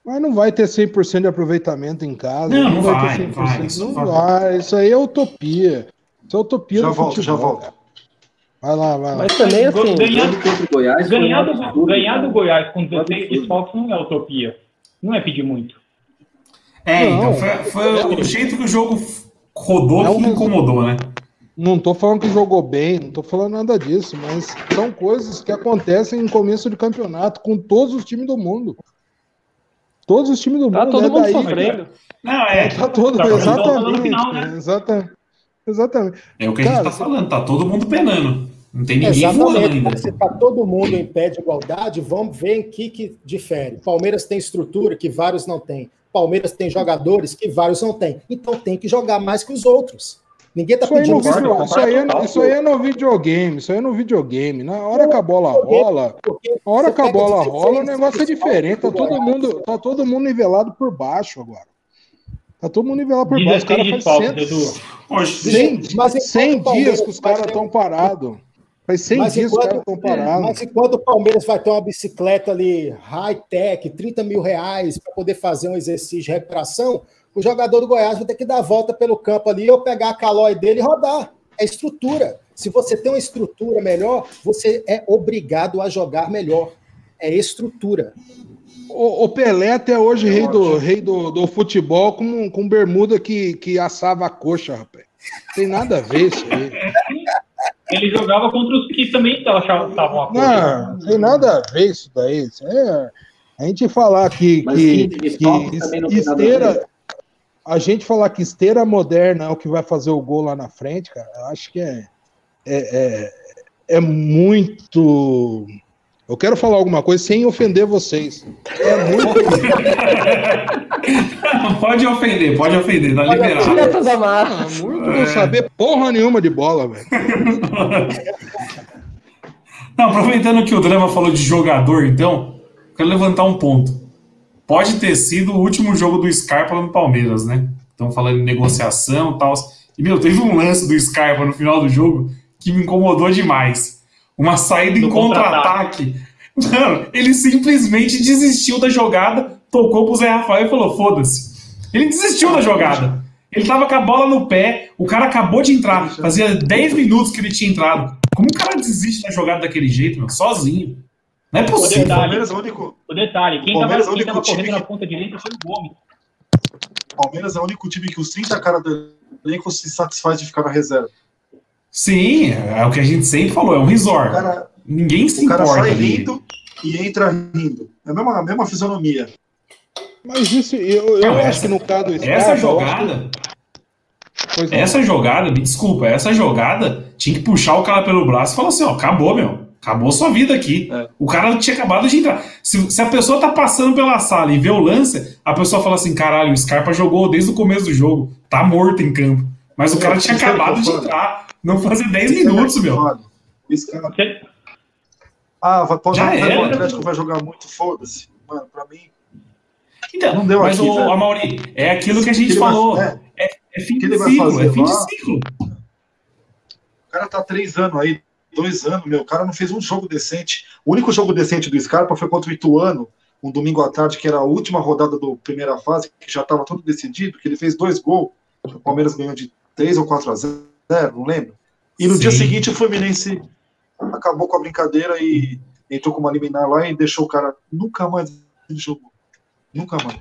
Mas não vai ter 100% de aproveitamento em casa. Não, não vai, ter não vai, isso Não vai. vai. Isso aí é utopia. Isso é utopia Já do volto, já futebol, volto. cara. Vai lá, vai lá. Mas também, assim, Ganhar- contra o Goiás Ganhar do, absurdo, ganhar do. Goiás com 16 Absurdo. desfalques não é utopia. Não é pedir muito. É, Não. então foi, foi o jeito que o jogo rodou É que incomodou, né? Não tô falando que jogou bem, não tô falando nada disso, mas são coisas que acontecem em começo de campeonato com todos os times do mundo. Todos os times do tá mundo. todo né? mundo Daí- sofrendo. Não, é, [laughs] Tá todo, Tá todo mundo no exatamente. final, né? exatamente. Exatamente. é o que a gente Cara, tá falando, tá todo mundo penando. Não tem ninguém voando Exatamente. ainda. Se está todo mundo em pé de igualdade, vamos ver em que, que difere. Palmeiras tem estrutura que vários não têm. Palmeiras tem jogadores que vários não têm. Então tem que jogar mais que os outros. Ninguém está Isso aí, pedindo vídeo- isso, isso, aí é, total, isso aí é no videogame, isso aí é no videogame. Na hora que a bola rola, porque a hora que a bola 16 rola, o negócio é diferente. Tá do todo Goiás. mundo, tá todo mundo nivelado por baixo agora. Tá todo mundo nivelado por baixo. Os 16 caras fazem desfalques, 100, Edu. Poxa, 100, Mas enquanto 100 o Palmeiras dias que os caras estão parados. Faz 100 Mas dias enquanto, estão parados. mas enquanto o Palmeiras vai ter uma bicicleta ali, high-tech, 30 mil reais, para poder fazer um exercício de recuperação, o jogador do Goiás vai ter que dar a volta pelo campo ali, ou pegar a calói dele e rodar. É estrutura. Se você tem uma estrutura melhor, você é obrigado a jogar melhor. É estrutura. O, o Pelé até hoje, rei do, rei do, do futebol, com, com bermuda que, que assava a coxa, rapaz. Tem nada a ver isso aí. Ele jogava contra os que também estavam a coisa. Não, tem nada a ver isso daí. Isso é, a gente falar que, Mas que, que não a esteira. A gente falar que esteira moderna é o que vai fazer o gol lá na frente, cara, eu acho que é, é, é, é muito. Eu quero falar alguma coisa sem ofender vocês. É muito. [laughs] pode ofender, pode ofender, tá liberado. Tira essas amarras. Muito não saber porra nenhuma de bola, velho. [laughs] Não, aproveitando que o Drama falou de jogador, então, quero levantar um ponto. Pode ter sido o último jogo do Scarpa no Palmeiras, né? Estão falando em negociação e tal. E, meu, teve um lance do Scarpa no final do jogo que me incomodou demais. Uma saída em contra-ataque. Mano, ele simplesmente desistiu da jogada, tocou pro Zé Rafael e falou: foda-se. Ele desistiu da jogada. Ele tava com a bola no pé, o cara acabou de entrar. Fazia 10 minutos que ele tinha entrado. Como o cara desiste da jogada daquele jeito, meu? Sozinho. Não é O possível. Detalhe. Palmeiras é o único, O detalhe, quem Palmeiras estava é o único correndo time na que- ponta direita foi o Gomes. Palmeiras é o único time que os 30 caras do elenco se satisfaz de ficar na reserva. Sim, é o que a gente sempre falou, é um resort. cara, Ninguém se o cara importa sai ali. rindo e entra rindo. É a mesma, a mesma fisionomia. Mas isso, eu, eu Não, acho essa- que no caso do Scarpa, Essa jogada, que- essa jogada, me desculpa, essa jogada tinha que puxar o cara pelo braço e falar assim, ó, acabou, meu. Acabou sua vida aqui. É. O cara tinha acabado de entrar. Se, se a pessoa tá passando pela sala e vê o lance, a pessoa fala assim: caralho, o Scarpa jogou desde o começo do jogo. Tá morto em campo. Mas o cara tinha é acabado de entrar. Não fazia 10 Isso é minutos, meu. Esse cara- Você- Ah, vai, pode, Já vai, o Atlético vai jogar muito, foda-se. Mano, pra mim. Então, Não deu mas, aqui, o velho. Amaury, é aquilo que a gente Que ele vai- falou. é. É, é fim Que de ciclo, fazer é fim de ciclo. O cara tá três anos aí, dois anos, meu. O cara não fez um jogo decente. O único jogo decente do Scarpa foi contra o Ituano, um domingo à tarde, que era a última rodada da primeira fase, que já tava tudo decidido, que ele fez dois gols. O Palmeiras ganhou de 3 ou 4 a 0, não lembro. E no Sim. dia seguinte o Fluminense acabou com a brincadeira e entrou com uma liminar lá e deixou o cara. Nunca mais ele jogou. Nunca mais.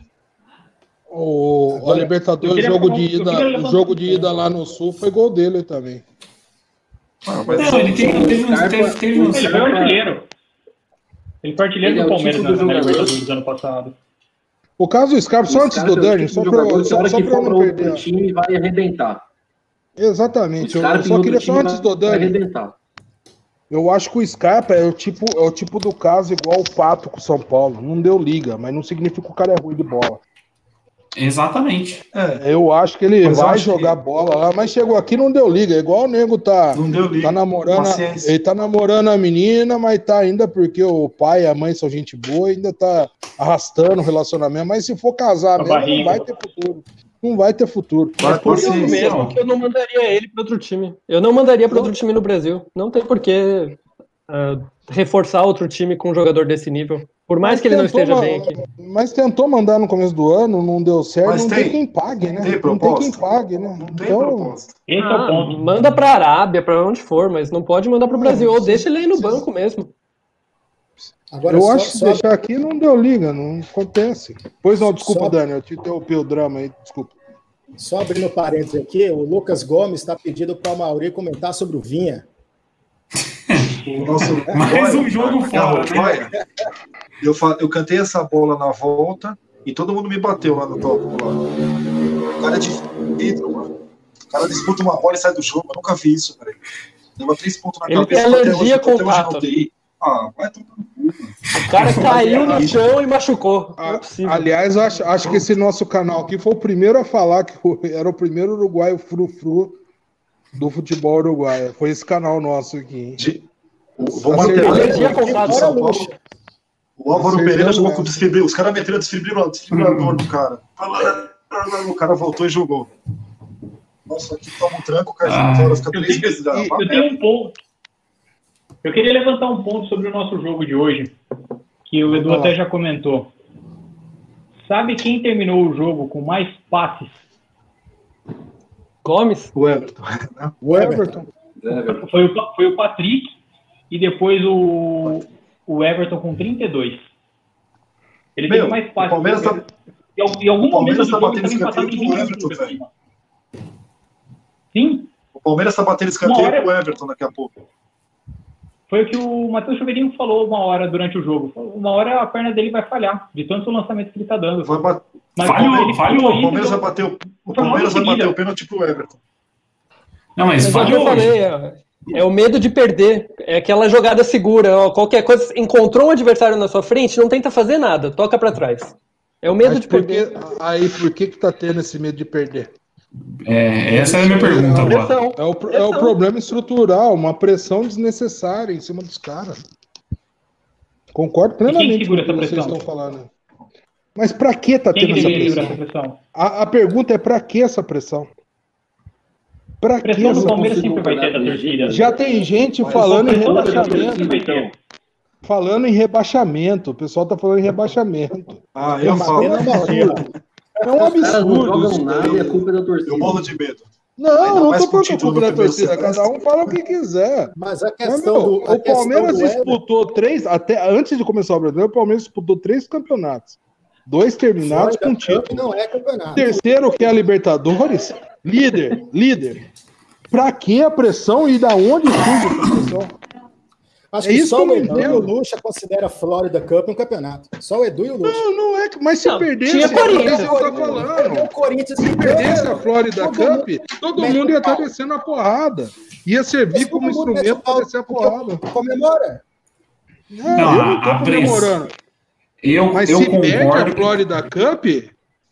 O, a eu Libertadores, jogo de ida, o jogo um de ida lá no Sul foi gol dele também. Ah, mas Não, ele tem, teve uns. Scarpa- Teve, teve uns Ele foi artilheiro. Ele foi artilheiro Ele é do o Palmeiras tipo na, do Libertadores do ano passado. O caso do Scarpa, só O antes do é o Dani, só a eu for não perder. outro time vai arrebentar. Exatamente, eu, eu só queria só antes do Dani. Eu acho que o Scarpa é o tipo, é o tipo do caso igual o Pato com o São Paulo. Não deu liga, mas não significa que o cara é ruim de bola. Exatamente. é, Eu acho que ele Mas vai jogar que- bola lá, mas chegou aqui e não deu liga. É igual o nego tá, não deu liga. tá namorando. Paciência. ele tá namorando a menina, mas tá ainda porque o pai e a mãe são gente boa, ainda tá arrastando o relacionamento. Mas se for casar A mesmo, não vai ter futuro. Não vai ter futuro. É por isso mesmo que eu não mandaria ele para outro time. Eu não mandaria para outro time no Brasil. Não tem por que ah, reforçar outro time com um jogador desse nível. Por mais que ele não esteja bem aqui. Mas tentou mandar no começo do ano, não deu certo. Mas não tem- tem, quem pague, né? tem não tem quem pague, né? Não tem então, proposta. É o Ah, manda pra Arábia, pra onde for, mas não pode mandar pro Brasil. Ou deixa ele aí no banco mesmo. Agora, eu só, acho que só- deixar aqui não deu liga, não acontece. Pois não, desculpa, Só- Dani, eu te interrompi o drama aí, desculpa. só abrindo parênteses aqui, o Lucas Gomes está pedindo para o Mauri comentar sobre o Vinha. O nosso [laughs] Mais um jogo fora, né? Eu, eu cantei essa bola na volta e todo mundo me bateu lá no topo. Lá. O cara é de vidro, mano. O cara disputa uma bola e sai do jogo. Eu nunca vi isso, velho. Leva três pontos na Ele cabeça. tem alergia com na UTI. Ah, vai tomar no cu, mano. O cara [laughs] caiu no chão e machucou. Não é possível. aliás, eu acho, acho que esse nosso canal aqui foi o primeiro a falar que [laughs] era o primeiro uruguaio frufru do futebol uruguaio. Foi esse canal nosso aqui. hein? De- o- Vou manter o Álvaro Pereira jogou com o desfibrilador. Os caras meteram o desfibrilador, desfibrilador no cara. O cara voltou e jogou. Nossa, aqui toma um tranco, cai Ah. Eu tenho. Ah, eu tenho um ponto. Eu queria levantar um ponto sobre o nosso jogo de hoje, que o Edu até já comentou. Sabe quem terminou o jogo com mais passes? Gomes? O Everton. [laughs] O Everton. Foi o, foi o Patrick e depois o, o Everton com 32. Ele Meu, teve mais passes. o Palmeiras tá- Em em algum o Palmeiras momento tá batendo escanteio com o 20 Everton, minutos, velho. Sim, O Palmeiras tá batendo escanteio hora- com o Everton daqui a pouco. Foi o que o Matheus Chuveirinho falou uma hora durante o jogo. Uma hora a perna dele vai falhar, de tanto lançamento que ele tá dando. Vai bat- Mas Falhou, ele falhou. falou O Palmeiras vai bater o, o Foi Palmeiras vai bater o pênalti pro Everton. Não, mas Mas é o que eu falhou falei, é, é o medo de perder. É aquela jogada segura. ó, qualquer coisa, encontrou um adversário na sua frente, não tenta fazer nada, toca pra trás. É o medo Mas de perder. que- aí, por que que tá tendo esse medo de perder? É, essa é a minha pergunta agora. Pressão. É o, é o problema estrutural, uma pressão desnecessária em cima dos caras. Concordo plenamente com o que vocês estão falando. Mas pra que tá Quem tendo que essa pressão? essa pressão? A, a pergunta é pra que essa pressão? Pra A que pressão do essa Palmeiras pressão? sempre vai ter da torcida. Já tem gente Mas falando em rebaixamento. Falando em rebaixamento. O pessoal tá falando em rebaixamento. Ah, eu Mas falo. É um absurdo. É Os caras não jogam isso nada e a culpa é da torcida. Eu morro de medo. Não, não tô com o falando que a torcida. Cada um fala o que quiser. Mas a Mas, questão meu, do. a o Palmeiras disputou três, até antes de começar o brasileiro, o Palmeiras disputou três campeonatos. Dois terminados com título. Não é campeonato. Terceiro, que é a Libertadores, líder, líder. Pra que a pressão e da onde surge essa pressão? Acho É que isso só que eu o Edu e o Lucha considera a Florida Cup um campeonato. Só o Edu e o Lucha. Não, não é. Mas se Não, perdesse, tinha Corinthians. você tá Perdeu falando. o Corinthians Se perdesse a Florida Todo Cup, mundo todo mundo ia estar pau. descendo a porrada. Ia servir Mas como instrumento para descer a porrada. Comemora. Não, não eu não tô comemorando. Eu, Mas eu se concordo perde a Florida Cup,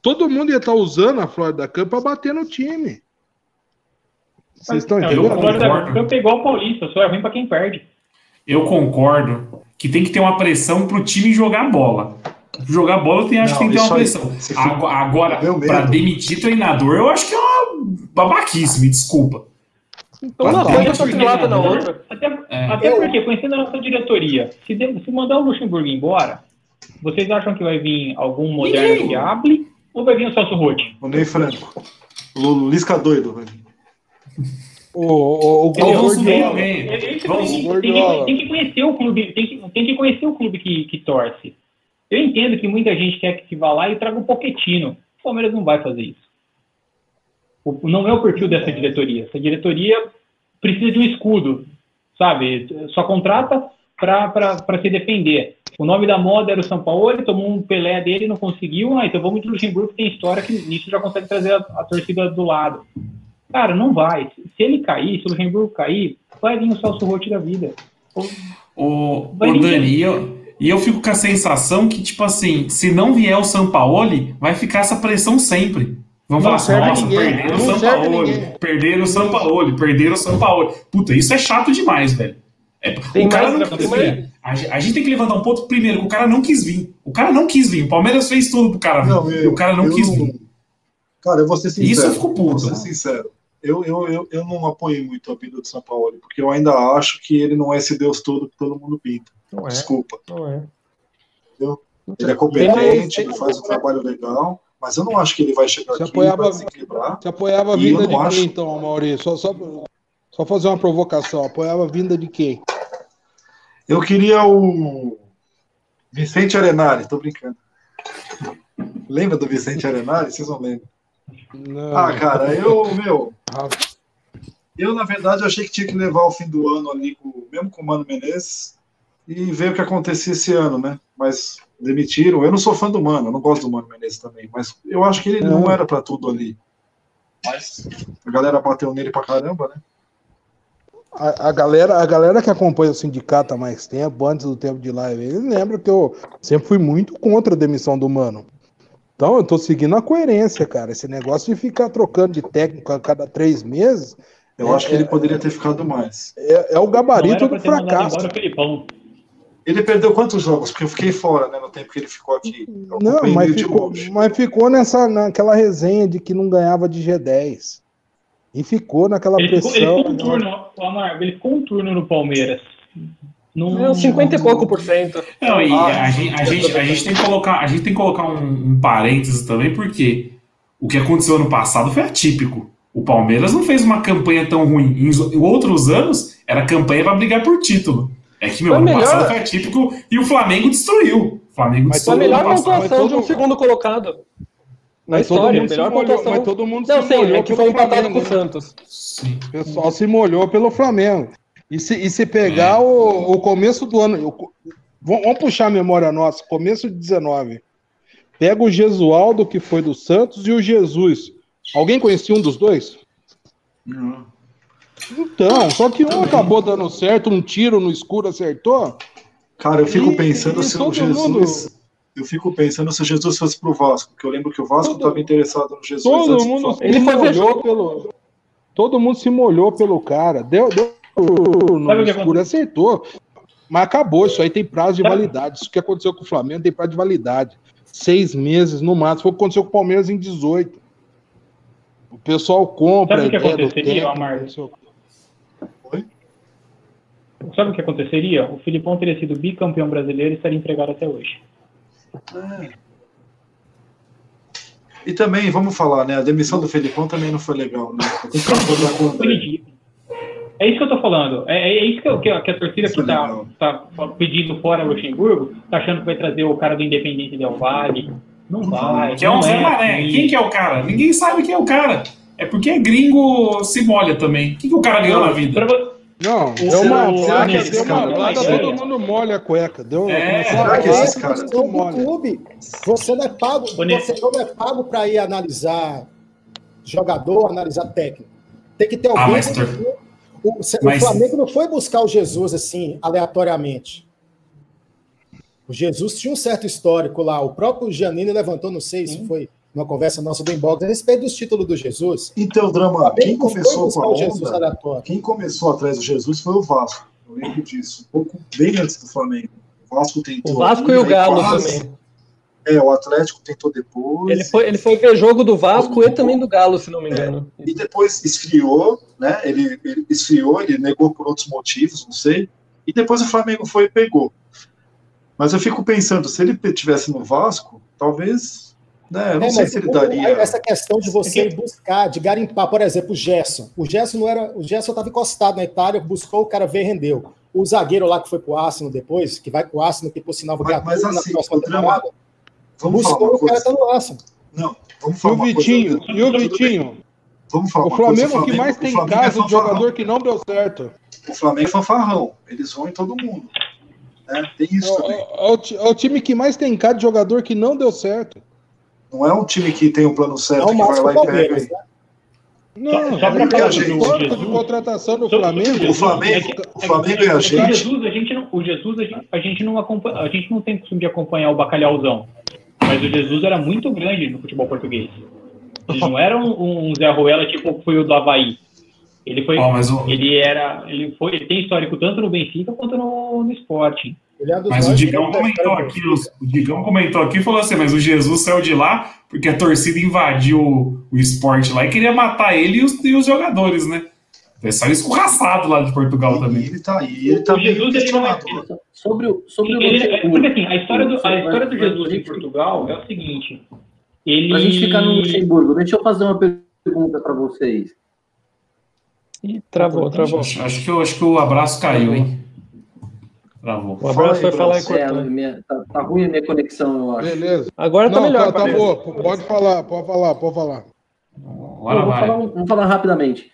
todo mundo ia estar tá usando a Florida Cup para bater no time. Vocês estão entendendo? A Florida Cup é igual o Paulista, só é ruim para quem perde. Eu concordo que tem que ter uma pressão para o time jogar bola. Jogar bola tem, acho não, que tem que ter uma pressão. Agora, para demitir treinador, eu acho que é uma babaquice, me desculpa. Então, uma coisa tá na outra. Até, é. até porque, conhecendo a nossa diretoria, se, de, se mandar o Luxemburgo embora, vocês acham que vai vir algum moderno viable ou vai vir o Celso Rotti? O Ney Franco. O Lisca doido vai vir. O, o, o, Guardiola. Tem que conhecer o clube, tem que, tem que conhecer o clube que, que torce. Eu entendo que muita gente quer que vá lá e traga um poquetino. O Palmeiras não vai fazer isso. O, não é o perfil dessa diretoria. Essa diretoria precisa de um escudo, sabe? Só contrata para se defender. O nome da moda era o São Paulo, ele tomou um Pelé dele não conseguiu, ah, então vamos de Luxemburgo, que tem história que nisso já consegue trazer a, a, torcida do lado. Cara, não vai. Se ele cair, se o Luxemburgo cair, vai vir o Celso Rotti da vida. O, o Dani, eu, e eu fico com a sensação que, tipo assim, se não vier o Sampaoli, vai ficar essa pressão sempre. Vamos não falar, nossa, ninguém. perderam o Sampaoli, perderam o Sampaoli, perderam o Sampaoli. Puta, isso é chato demais, velho. É, o cara não quis vir. A, a, gente tem que levantar um ponto primeiro, que o cara não quis vir. O cara não quis vir. O Palmeiras fez tudo pro cara vir. Não, eu, o cara não quis vir. Cara, eu vou ser sincero. Isso eu fico puto. Vou ser sincero. Eu, eu, eu, eu não apoio muito a vida do São Paulo, porque eu ainda acho que ele não é esse Deus todo que todo mundo pinta. Não é. Desculpa. Não é. Entendeu? Ele é competente, ele faz um trabalho legal, mas eu não acho que ele vai chegar você aqui apoiava, desequilibrar. Você apoiava a vinda de acho... quem, então, Maurício? Só, só, só fazer uma provocação. Apoiava a vinda de quem? Eu queria o Vicente Arenari, tô brincando. Lembra do Vicente Arenari? Vocês não lembram? Não. Ah, cara, eu, meu. Eu, na verdade, achei que tinha que levar o fim do ano ali, com, mesmo com o Mano Menezes, e ver o que acontecia esse ano, né? Mas demitiram. Eu não sou fã do Mano, eu não gosto do Mano Menezes também, mas eu acho que ele não, não era para tudo ali. Mas a galera bateu nele pra caramba, né? A, a, galera, a galera que acompanha o sindicato há mais tempo, antes do tempo de live, ele lembra que eu sempre fui muito contra a demissão do Mano. Então eu tô seguindo a coerência, cara. Esse negócio de ficar trocando de técnico a cada três meses. Eu é, acho que ele poderia ter ficado mais. É, é o gabarito do fracasso. Ele perdeu quantos jogos? Porque eu fiquei fora, né, no tempo que ele ficou aqui. não, mas ficou, mas ficou nessa, naquela resenha de que não ganhava de G10. E ficou naquela ele pressão. Ficou, ele, ficou um turno, Amargo, ele ficou um turno no Palmeiras. Não, 50 e pouco por cento. Não, e ah, a, gente, a, gente, a, gente tem que colocar, a gente tem que colocar um, um parênteses também, porque o que aconteceu ano passado foi atípico. O Palmeiras não fez uma campanha tão ruim. Em outros anos, era campanha para brigar por título. É que, meu, foi ano melhor... passado foi atípico e o Flamengo destruiu. O Flamengo Mas destruiu. Foi a melhor pontuação de um segundo colocado. Na mas história, todo melhor molhou, Mas todo mundo não, se sim, molhou é que foi empatado com o Santos. Sim. O pessoal se molhou pelo Flamengo. E se, e se pegar é. o, o começo do ano. O, vamos puxar a memória nossa, começo de 19. Pega o Gesualdo, que foi do Santos, e o Jesus. Alguém conhecia um dos dois? Não. Então, só que um acabou dando certo, um tiro no escuro acertou. Cara, eu fico e, pensando e se o Jesus. Mundo... Eu fico pensando se o Jesus fosse pro Vasco, porque eu lembro que o Vasco estava interessado no Jesus. Todo mundo ele molhou pelo. Todo mundo se molhou pelo cara. Deu, deu no escuro, acertou. Mas acabou, isso aí tem prazo de validade. Isso que aconteceu com o Flamengo tem prazo de validade. Seis meses no máximo. Foi o que aconteceu com o Palmeiras em 18. O pessoal compra. Sabe o que aconteceria, Amar? Sabe o que aconteceria? O Filipão teria sido bicampeão brasileiro e estaria empregado até hoje. É. E também, vamos falar, né? A demissão do Felipão também não foi legal, né? [laughs] É isso que eu tô falando. É, é isso que, eu, que, a, que a torcida que tá, tá, pedindo fora Luxemburgo, tá achando que vai trazer o cara do Independente Del Valle. Não vai. Que é um Zé. Assim. Quem que é o cara? Ninguém sabe quem é o cara. É porque gringo se molha também. O que, que o cara ganhou na vida? Pra, não, deu uma placa, deu uma placa, todo mundo molha a cueca. Deu, é, será que esses caras estão clube? Você não é pago, você não é pago para ir analisar jogador, analisar técnico. Tem que ter alguém. Ah, mas, o, o, mas... Flamengo não foi buscar o Jesus assim, aleatoriamente. O Jesus tinha um certo histórico lá. O próprio Giannini levantou, não sei se foi numa conversa nossa do inbox, a respeito dos títulos do Jesus. Então, Drama, quem começou com a o Jesus onda, aleatório. quem começou atrás do Jesus foi o Vasco. Eu lembro disso. Um pouco bem antes do Flamengo. O Vasco tentou. O Vasco e o Galo quase- também. É, o Atlético tentou depois. Ele foi, ele foi ver jogo do Vasco e também do Galo, se não me engano. E depois esfriou, né? Ele, ele esfriou, ele negou por outros motivos, não sei. E depois o Flamengo foi e pegou. Mas eu fico pensando, se ele tivesse no Vasco, talvez. Né, eu não É, sei se ele daria. Essa questão de você buscar, de garimpar, por exemplo, o Gerson. O Gerson não era. O Gerson estava encostado na Itália, buscou, o cara veio e rendeu. O zagueiro lá que foi pro Arsenal depois, que vai pro Arsenal, que por sinal vai Mas- ganhar mas assim, na próxima o drama- temporada, Vamos falar buscou uma o cara tá no Arsenal. Não, vamos E falar o uma Vitinho, coisa. e o. Vitinho? Vamos falar O uma coisa. Flamengo que mais o tem Flamengo é caso de fanfarrão. jogador que não deu certo. O Flamengo é fanfarrão. Eles vão em todo mundo. né? Tem isso É, também. é- é o, ti- é o time que mais tem caso de jogador que não deu certo. Não é um time que tem um plano certo É o que vai máximo lá e pega. Palmeiras, e- né? Não, Só- só pra é falar o de contratação do Flamengo. O Flamengo, o Flamengo e a O gente. Jesus, a gente não, o Jesus, a gente, a gente não acompanha, a gente não tem costume de acompanhar o bacalhauzão. Mas o Jesus era muito grande no futebol português. Ele não era um, um Zé Ruela tipo foi o do Havaí. Ele foi, mas o, ele era, ele foi, ele tem histórico tanto no Benfica quanto no, no Sporting. Ele é mas o Digão comentou aqui, o Digão comentou aqui e falou assim, mas o Jesus saiu de lá porque a torcida invadiu o, o esporte lá e queria matar ele e os, e os jogadores, né? Ele saiu escorraçado lá de Portugal E também. ele tá aí. Ele tá O Jesus, ele não é-. Sobre o, sobre o Ele- é, porque assim, a história do, a história do Jesus em Portugal é o seguinte. Ele Pra gente ficar no Luxemburgo, deixa eu fazer uma pergunta para vocês. Ih, travou, travou. Acho, acho que, eu- acho que o abraço caiu, hein? Travou. O abraço Fala foi falar e Bruno. É, minha- tá, tá ruim a minha conexão, eu acho. Beleza. Agora tá Não, melhor. tá, tá boa. Pode falar, pode falar, pode falar. Vou, falar, vou falar rapidamente.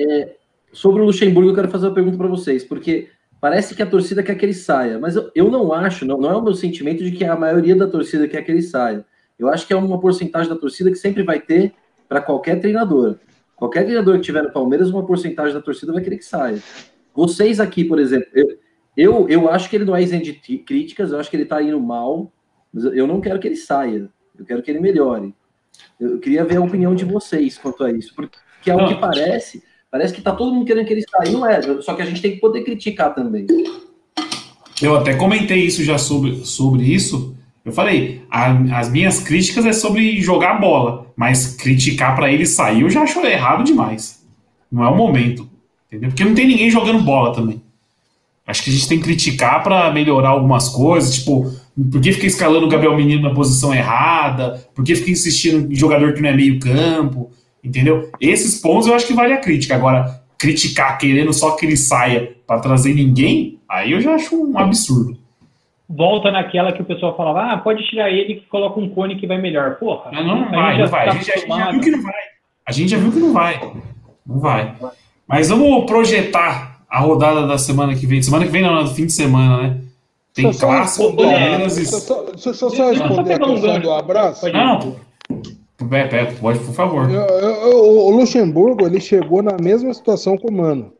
É, sobre o Luxemburgo, eu quero fazer uma pergunta para vocês, porque parece que a torcida quer que ele saia, mas eu, eu não acho, não, não é o meu sentimento de que a maioria da torcida quer que ele saia. Eu acho que é uma porcentagem da torcida que sempre vai ter para qualquer treinador. Qualquer treinador que tiver no Palmeiras, uma porcentagem da torcida vai querer que saia. Vocês aqui, por exemplo, eu, eu, eu acho que ele não é isento de ti- críticas, eu acho que ele está indo mal, mas eu não quero que ele saia, eu quero que ele melhore. Eu queria ver a opinião de vocês quanto a isso, porque ao Não. que parece, parece que tá todo mundo querendo que ele saia, não é, só que a gente tem que poder criticar também. Eu até comentei isso já sobre, sobre isso. Eu falei, a- as minhas críticas é sobre jogar bola, mas criticar pra ele sair eu já acho errado demais. Não é o momento, entendeu? Porque não tem ninguém jogando bola também. Acho que a gente tem que criticar pra melhorar algumas coisas, tipo, por que fica escalando o Gabriel Menino na posição errada? Por que fica insistindo em jogador que não é meio campo? Entendeu? Esses pontos eu acho que vale a crítica. Agora, criticar querendo só que ele saia pra trazer ninguém, aí eu já acho um absurdo. volta naquela que o pessoal falava, ah, pode tirar ele que coloca um cone que vai melhor. Porra, Não, não vai, não vai. tá A gente, a gente já viu que não vai. A gente já viu que não vai. Não vai. Mas vamos projetar a rodada da semana que vem. Semana que vem não, no fim de semana, né? Tem só clássico, Palmeiras e... só- deixa eu só responder a questão do abraço. Não, É, pode, por favor. O Luxemburgo ele chegou na mesma situação que o Mano.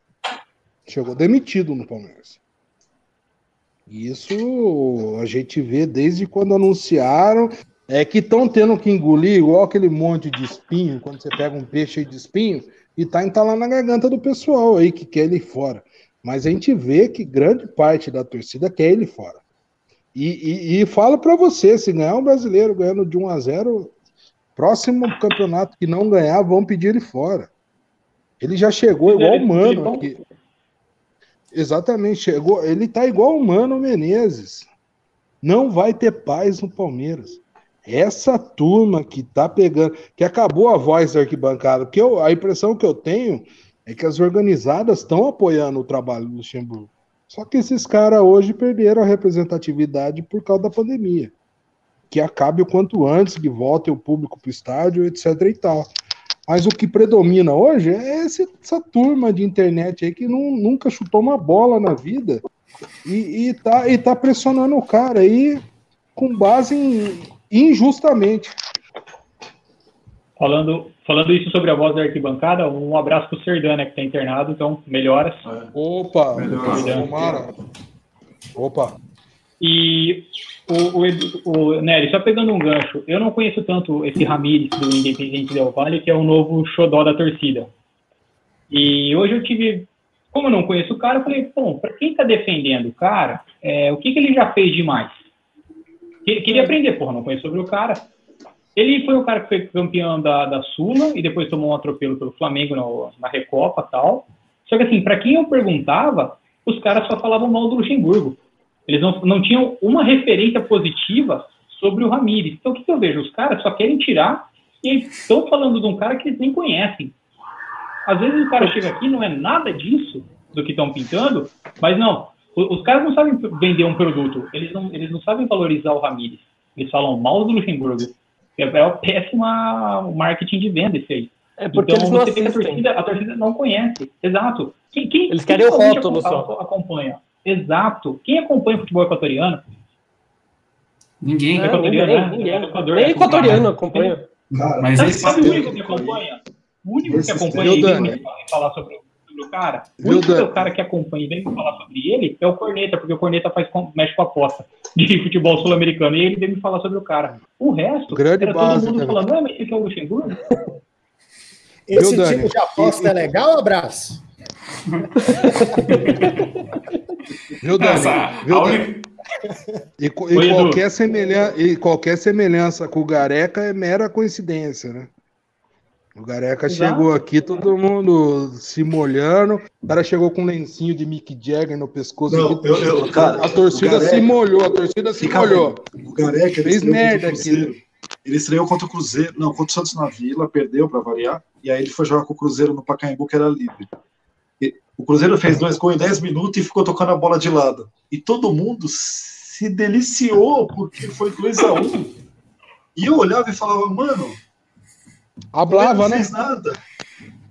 Chegou demitido no Palmeiras. Isso a gente vê desde quando anunciaram. É que estão tendo que engolir igual aquele monte de espinho, quando você pega um peixe de espinho, e tá entalando na garganta do pessoal aí que quer ele fora. Mas a gente vê que grande parte da torcida quer ele fora. E, e, e falo para você, se ganhar um brasileiro ganhando de 1 a 0 próximo campeonato que não ganhar, vão pedir ele fora. Ele já chegou igual o Mano aqui. Exatamente, chegou. Ele tá igual o Mano Menezes. Não vai ter paz no Palmeiras. Essa turma que tá pegando, que acabou a voz da arquibancada, porque eu, a impressão que eu tenho é que as organizadas estão apoiando o trabalho do Luxemburgo. Só que esses caras hoje perderam a representatividade por causa da pandemia. Que acabe o quanto antes, que volte o público para o estádio, etc. e tal. Mas o que predomina hoje é essa turma de internet aí que não- nunca chutou uma bola na vida e, e, tá, e tá pressionando o cara aí com base em injustamente. Falando, falando isso sobre a voz da arquibancada, um abraço pro Serdana, que tá internado, então melhoras. Opa, Melhor. tomara. Opa. E o, o, o Nery, só pegando um gancho, eu não conheço tanto esse Ramires do Independente Del Valle, que é o novo xodó da torcida. E hoje eu tive, como eu não conheço o cara, eu falei, bom, para quem tá defendendo o cara, é, o que, que ele já fez demais? Que- Queria aprender, porra, não conheço sobre o cara. Ele foi o cara que foi campeão da, da Sula e depois tomou um atropelo pelo Flamengo no- na Recopa tal. Só que assim, para quem eu perguntava, os caras só falavam mal do Luxemburgo. Eles não, não tinham uma referência positiva sobre o Ramires. Então o que, que eu vejo? Os caras só querem tirar e estão falando de um cara que eles nem conhecem. Às vezes o cara chega aqui não é nada disso do que estão pintando, mas não. o- Os caras não sabem vender um produto, eles não, eles não sabem valorizar o Ramires. Eles falam mal do Luxemburgo. É, é uma péssima marketing de venda isso aí. É porque então, eles não você que a assistem. torcida, a torcida não conhece. Exato. Quem, quem, Eles quem querem o realmente rótulo só. acompanha? Exato. Quem acompanha o futebol equatoriano? Ninguém. É, equatoriano, ninguém, né? ninguém. Equador, Nem é equatoriano complicado. acompanha. Cara, Mas Sabe, esse sabe o eu- único que acompanha? O único que acompanha e vem falar sobre, o- sobre o cara, o único que é o cara que acompanha e vem me falar sobre ele é o Corneta, porque o Corneta faz, mexe com a aposta de futebol sul-americano e ele vem me falar sobre o cara. O resto, Grande era base, todo mundo cara. falando, não, mas esse é o Luxemburgo? Esse Viu, Dani? de aposta é legal, abraço? [laughs] Viu, Dani? Essa, Viu, Dani? única- E, e Oi, qualquer semelhança, e qualquer semelhança com o Gareca é mera coincidência, né? O Gareca Exato. chegou aqui, todo mundo se molhando. O cara chegou com um lencinho de Mick Jagger no pescoço. Não, aqui. eu, eu, cara, a torcida Gareca- se molhou, a torcida se molhou. O Gareca, ele Fez merda Cruzeiro. Ele estreou contra o Cruzeiro, não, contra o Santos na Vila, perdeu para variar, e aí ele foi jogar com o Cruzeiro no Pacaembu, que era livre. O Cruzeiro fez dois gols em 10 minutos e ficou tocando a bola de lado. E todo mundo se deliciou, porque foi 2 a 1 E eu olhava e falava, mano, Hablava, não né? fez nada.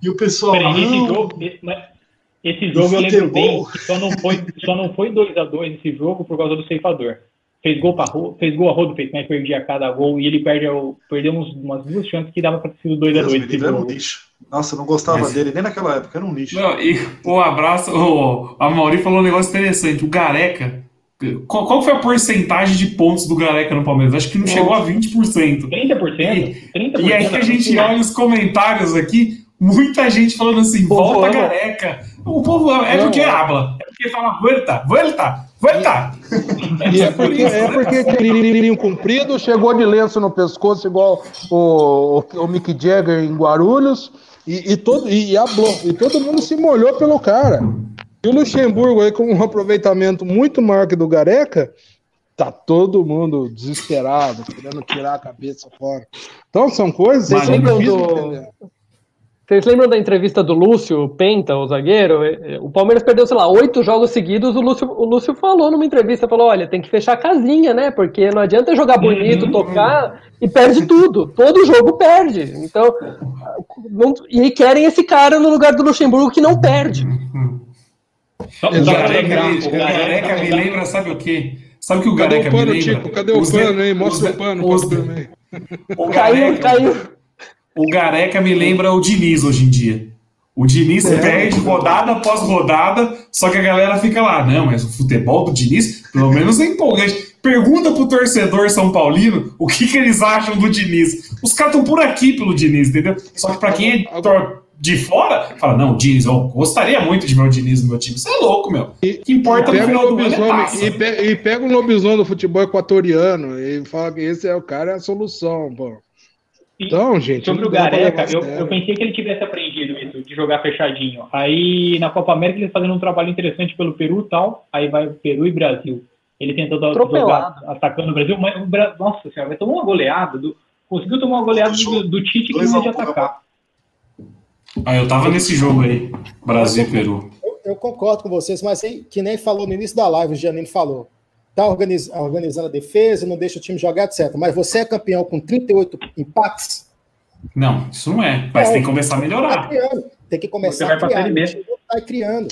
E o pessoal, Peraí, esse não, jogo, esse, mas esse jogo eu lembro bem, só não foi, só não foi 2x2 esse jogo por causa do ceifador. Fez gol, pra, ro- fez gol a rodo, fez, né, perdia cada gol e ele perde, o- perdeu uns, umas duas chances que dava pra ter sido 2x2 Deus me esse livre, era um lixo. Nossa, eu não gostava Mas- dele nem naquela época, era um lixo. Não, e o abraço, o, a Mauri falou um negócio interessante. O Gareca, qual, qual foi a porcentagem de pontos do Gareca no Palmeiras? Acho que não chegou a 20%. 30%? 30%. E aí que a gente olha os comentários aqui, muita gente falando assim, volta. Gareca. O povo é porque é. habla, é porque fala, volta, volta, volta. [laughs] E é porque, é porque tinha lirinho comprido, chegou de lenço no pescoço, igual o, o, o Mick Jagger em Guarulhos, e, e todo, e, hablou, e todo mundo se molhou pelo cara. E o Luxemburgo aí, com um aproveitamento muito maior que do Gareca, tá todo mundo desesperado, querendo tirar a cabeça fora. Então são coisas são lembram de do-. Vocês lembram da entrevista do Lúcio Penta, o zagueiro? O Palmeiras perdeu, sei lá, oito jogos seguidos. O Lúcio, o Lúcio falou numa entrevista: falou, olha, tem que fechar a casinha, né? Porque não adianta jogar bonito, tocar e perde tudo. Todo jogo perde. Então, não- e querem esse cara no lugar do Luxemburgo que não perde. O Gareca, o Gareca me lembra, sabe o quê? Sabe o que o Cadê Gareca o pano, me lembra? Tico? Cadê o Os- pano aí? Mostra os- o pano. os- mim. o Caiu, Gareca- caiu. O Gareca me lembra o Diniz hoje em dia. O Diniz É. perde rodada após rodada, só que a galera fica lá, não, mas o futebol do Diniz, pelo menos é empolgante. Pergunta pro torcedor São Paulino o que, que eles acham do Diniz. Os caras estão por aqui pelo Diniz, entendeu? Só que pra quem é de fora, fala, não, o Diniz, eu gostaria muito de ver o Diniz no meu time. Isso é louco, meu. O que importa no final do ano é taça. e, pe- e pega o lobisomem do futebol equatoriano e fala que esse é o cara, é a solução, pô. Então, gente. Sobre o Gareca, eu, eu pensei que ele tivesse aprendido isso, de jogar fechadinho. Aí na Copa América ele fazendo um trabalho interessante pelo Peru e tal, aí vai Peru e Brasil. Ele tentando Atropelado. jogar, atacando o Brasil, mas o Bra... nossa senhora, vai tomar uma goleada, do... conseguiu tomar uma goleada do, do Tite que não um, atacar. Ah, eu tava nesse jogo aí, Brasil e Peru. Eu, eu concordo com vocês, mas aí, que nem falou no início da live, o Giannini falou. Tá organiz- organizando a defesa, não deixa o time jogar, etc. Mas você é campeão com 38 empates? Não, isso não é. Mas É. tem que começar a Tá melhorar. criando. Tem que Você começar vai a criar. O time não tá criando.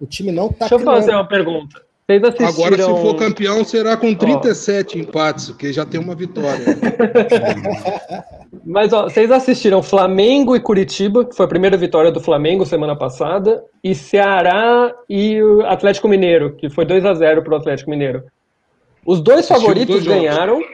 O time não tá Deixa eu criando. fazer uma pergunta. Vocês assistiram... Agora, se for campeão, será com 37 empates, porque já tem uma vitória. [laughs] Mas ó, vocês assistiram Flamengo e Curitiba, que foi a primeira vitória do Flamengo semana passada, e Ceará e o Atlético Mineiro, que foi 2 a 0 pro Atlético Mineiro. Os dois favoritos dois jogos.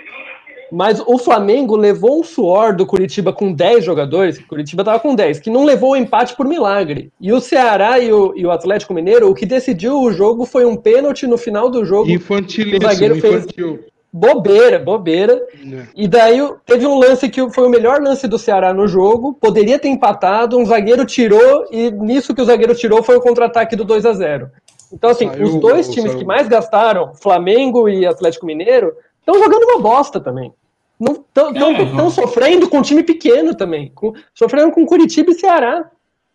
Mas o Flamengo levou um suor do Curitiba com 10 jogadores, o Curitiba tava com 10, que não levou o empate por milagre. E o Ceará e o, e o Atlético Mineiro, o que decidiu o jogo foi um pênalti no final do jogo. Infantilíssimo, O zagueiro fez- infantil. Bobeira, bobeira. né? E daí o- teve um lance que foi o melhor lance do Ceará no jogo, poderia ter empatado, um zagueiro tirou, e nisso que o zagueiro tirou foi o contra-ataque do 2 a 0 Então, assim, Saiu os dois o- times saiu- que mais gastaram, Flamengo e Atlético Mineiro, estão jogando uma bosta também. Estão É, não. sofrendo com um time pequeno também, com- sofrendo com Curitiba e Ceará.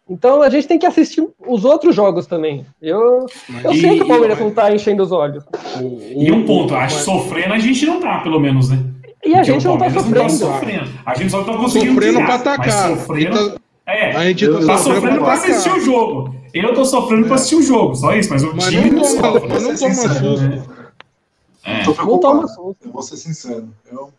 Então a gente tem que assistir os outros jogos também. Eu, eu E- sei que o Palmeiras e- não tá enchendo os olhos. E um ponto, acho que sofrendo a gente não tá, pelo menos, né? E a Porque gente não tá Palmeiras sofrendo. sofrendo. A gente só tá conseguindo Sofrendo pra mas atacar. Sofrendo, Então, é, A gente Eu- tá, tá sofrendo sofrendo pra atacar. assistir o jogo. Eu tô sofrendo pra assistir o jogo, só isso, mas o Mas time não não não ser toma sincero. susto. É. Tô Não preocupado. susto. Eu vou ser sincero. Eu,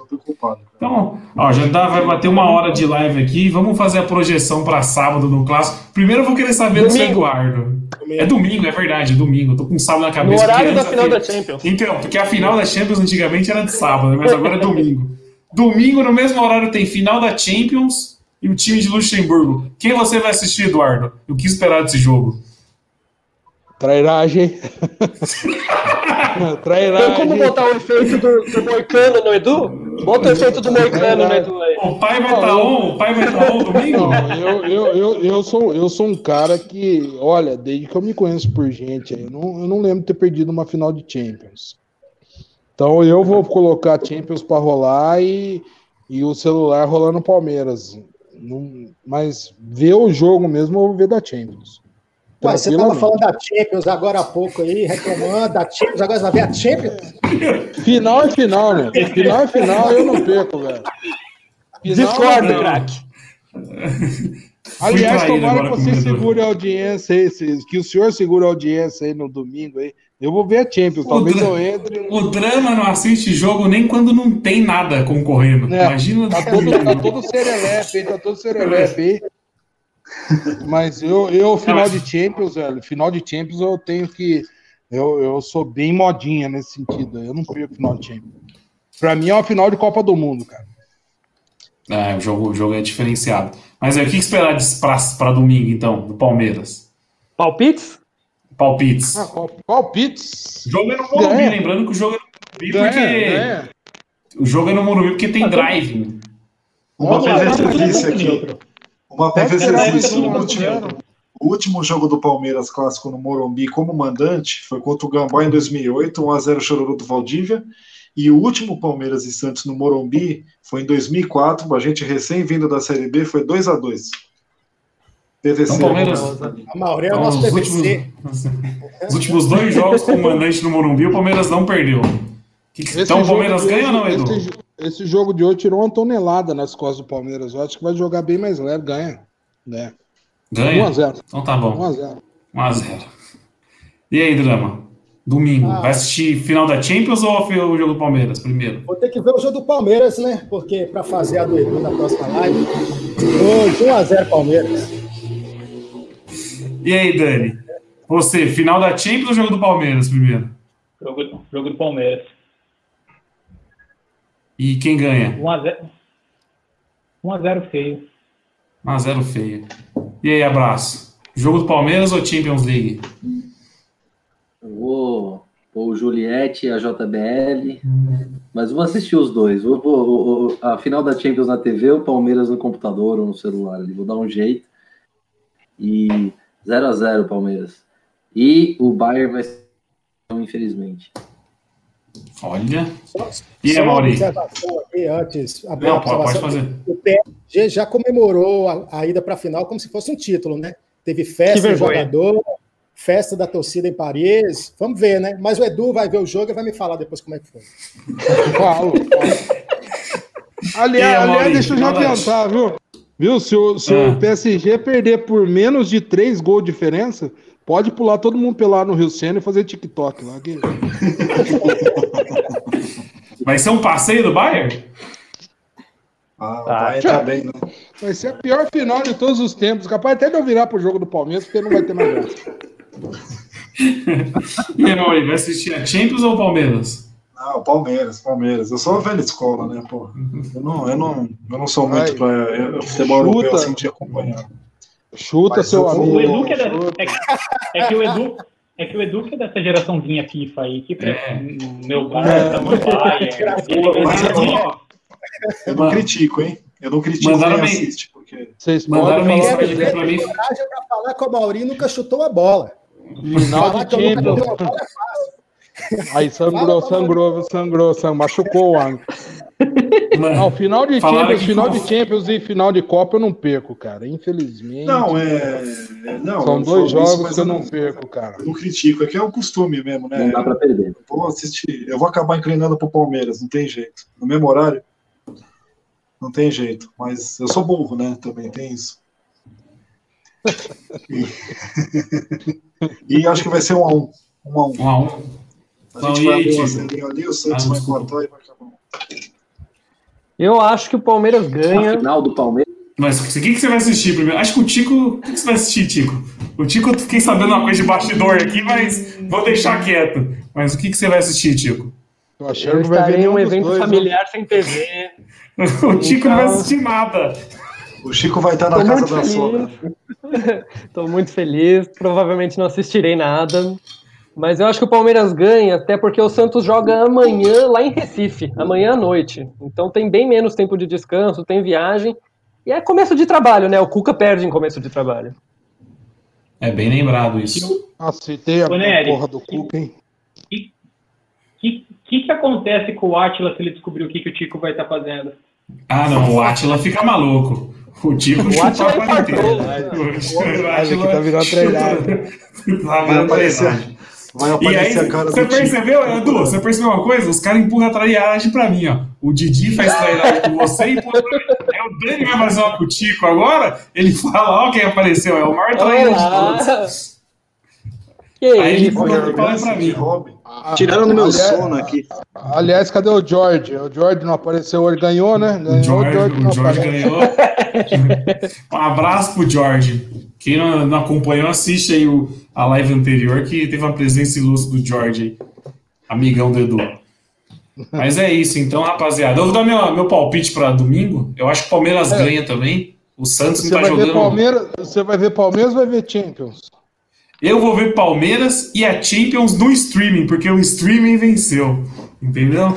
tô preocupado. cara. Então, ó, já dá, vai bater uma hora de live aqui. Vamos fazer a projeção para sábado no clássico. Primeiro eu vou querer saber do seu Domingo. Eduardo. É domingo, é verdade, é domingo. Eu tô com sábado na No cabeça. horário porque da final da Champions. Então, porque a final da Champions antigamente era de sábado, mas agora é domingo. [laughs] Domingo, no mesmo horário, tem final da Champions e o time de Luxemburgo. Quem você vai assistir, Eduardo? O que esperar desse jogo? Trairagem. Tem [laughs] Trairagem. como botar o efeito do, do Moicano no Edu? Bota o efeito do Moicano Edu aí. O pai vai estar on, o pai vai estar on domingo? Não, eu, eu, eu, eu, sou, eu sou um cara que, olha, desde que eu me conheço por gente, eu não, eu não lembro de ter perdido uma final de Champions. Então eu vou colocar Champions para rolar e, e o celular rolando no Palmeiras. Não- mas ver o jogo mesmo, eu vou ver da Champions. Ué, você estava falando da Champions agora há pouco aí, reclamando da Champions, agora você vai ver a Champions? Final é final, né? Final é final, eu não perco, velho. Final Discordo, é craque. Aliás, tomara que você o segure a audiência aí, que o senhor segure a audiência aí no domingo aí. Eu vou ver a Champions, talvez dra- eu entre. O drama não assiste jogo nem quando não tem nada concorrendo. É, Imagina. Tá todo, tá todo serelepe, hein? Tá todo serelepe aí. Mas eu, eu, final de Champions, velho, final de Champions eu tenho que. Eu, eu sou bem modinha nesse sentido. Eu não perco final de Champions. Pra mim é uma final de Copa do Mundo, cara. É, o jogo, o jogo é diferenciado. Mas aí, o que esperar para domingo, então, do Palmeiras? Palpites? Palpites. Ah, palpites. O jogo é no Morumbi, Ganha. lembrando que o jogo é no Morumbi Ganha, porque. ganha. O jogo é no Morumbi porque tem drive. Uma Vamos preferência tudo aqui. Uma O um zero. o último jogo do Palmeiras clássico no Morumbi como mandante foi contra o Gambá em 2008, 1x0 chororô do Valdívia. E o último Palmeiras e Santos no Morumbi foi em 2004, a gente recém-vindo da Série B, foi 2x2. PVC. Então, Palmeiras- A Mauré é o Então, nosso os, PVC. últimos, os últimos dois jogos com o mandante no Morumbi, o Palmeiras não perdeu. Então o Palmeiras ganha ou não, Edu? Esse, jo- esse jogo de hoje tirou uma tonelada nas costas do Palmeiras. Eu acho que vai jogar bem mais leve, ganha. Né? Ganha? 1x0. Então tá bom. 1x0. 1x0. E aí, Drama? Domingo. Ah. Vai assistir final da Champions ou o jogo do Palmeiras primeiro? Vou ter que ver o jogo do Palmeiras, né? Porque para fazer a do Edu na próxima live, hoje 1x0 Palmeiras. E aí, Dani? Você, final da Champions ou jogo do Palmeiras primeiro? Jogo, jogo do Palmeiras. E quem ganha? 1x0. 1x0 feio. 1x0 feio. E aí, abraço. Jogo do Palmeiras ou Champions League? Eu vou pôr o Juliette e a JBL, mas vou assistir os dois. Vou o- o- a final da Champions na TV, o Palmeiras no computador ou no celular. Vou dar um jeito. E 0 a 0 Palmeiras. E o Bayern vai ser, infelizmente. Olha. Só, E só Mauri? observação aqui antes. Não, pode, fazer. O PSG já comemorou a, a ida para a final como se fosse um título, né? Teve festa do jogador, festa da torcida em Paris. Vamos ver, né? Mas o Edu vai ver o jogo e vai me falar depois como é que foi. Falo, Aliás, aí, aliás Maurício, deixa eu já adiantar, viu? Viu? Se o, se Ah. o PSG perder por menos de 3 gols de diferença, pode pular todo mundo pelar no Rio Sena e fazer TikTok lá. que- [laughs] Vai ser um passeio do Bayern? Ah, Tá. vai entrar bem, né? Vai ser a pior final de todos os tempos. Capaz até de eu virar pro jogo do Palmeiras, porque não vai ter mais graça. [laughs] E aí, vai assistir a Champions ou o Palmeiras? Não, Palmeiras, Palmeiras. Eu sou a velha escola, né, pô? Eu não, eu não, eu não sou muito Ai, para futebol chuta. europeu assim de acompanhar. Chuta Mas seu amigo. O Edu que é, da, é, que- é que o Edu. É que o Edu que é dessa geraçãozinha FIFA aí, que É. meu pai, meu pai, ele- Mas ele- eu não, eu não critico, hein? Eu não critico Mandaram quem assiste, porque Vocês Mandaram mensagem aqui pra mim. Coragem pra falar que o Mauri nunca chutou a bola. final Falar de Champions. bola é. Aí sangrou, sangrou, sangrou, sangrou, machucou o homem. Não, final de Champions, final de Champions e final de Copa eu não perco, cara. Infelizmente. não é, não. São dois isso, jogos mas que eu não, não perco, cara. eu não critico, é que é o costume mesmo, né? Não dá pra perder. Eu vou assistir, eu vou acabar inclinando pro Palmeiras, não tem jeito. No mesmo horário, não tem jeito. Mas eu sou burro, né? Também tem isso. E, [laughs] e acho que vai ser um a um. Um a um. Um a um. A gente vai abrir um a Tico? zerinho ali, o Santos Ah, vai cortar e vai acabar. Eu acho que o Palmeiras A ganha. final do Palmeiras. Mas o que, que você vai assistir primeiro? Acho que o Tico. O que, que você vai assistir, Tico? O Tico, eu fiquei sabendo uma coisa de bastidor aqui, mas vou deixar quieto. Mas o que, que você vai assistir, Tico? Tô achando Eu que vai ver um evento dois, né? familiar sem TV. [laughs] O Tico não vai Então- assistir nada. O Chico vai estar na Tô casa da sogra. [laughs] Estou muito feliz. Provavelmente não assistirei nada. Mas eu acho que o Palmeiras ganha, até porque o Santos joga amanhã lá em Recife, amanhã à noite. Então tem bem menos tempo de descanso, tem viagem. E é começo de trabalho, né? O Cuca perde em começo de trabalho. É bem lembrado isso. Citei a porra do Cuca, hein? O que, que, que acontece com o Atila se ele descobrir o que, que o Tico vai estar fazendo? Ah, não, o Atila fica maluco. O Tico O chutou Atila a quarentena. O que tá virando treinado. [laughs] Tá Vai virando aparecer, treinado. Vai E aí, aparecer a cara você percebeu, Edu? Você percebeu uma coisa? Os caras empurram a trairagem pra mim, ó. O Didi faz trairagem com você e empurra pra mim. Aí o Dani vai fazer uma com o Tico agora, ele fala, ó quem apareceu, é o maior traidor de todos. Que Aí ele lance pra mim. hobby. Tiraram no meu Aliás- sono aqui. Aliás, cadê o George? O George não apareceu, ele ganhou, né? Ganhou, O George, o George ganhou. um abraço pro George. Quem não, não acompanhou, assiste aí o, a live anterior que teve uma presença ilustre do George aí. Amigão do Edu. Mas é isso, então, rapaziada. Eu vou dar meu, meu palpite para domingo. Eu acho que o Palmeiras É. ganha também. O Santos Você não tá jogando. Palmeiras, você vai ver Palmeiras ou vai ver Champions? Eu vou ver Palmeiras e a Champions no streaming, porque o streaming venceu. Entendeu? [laughs]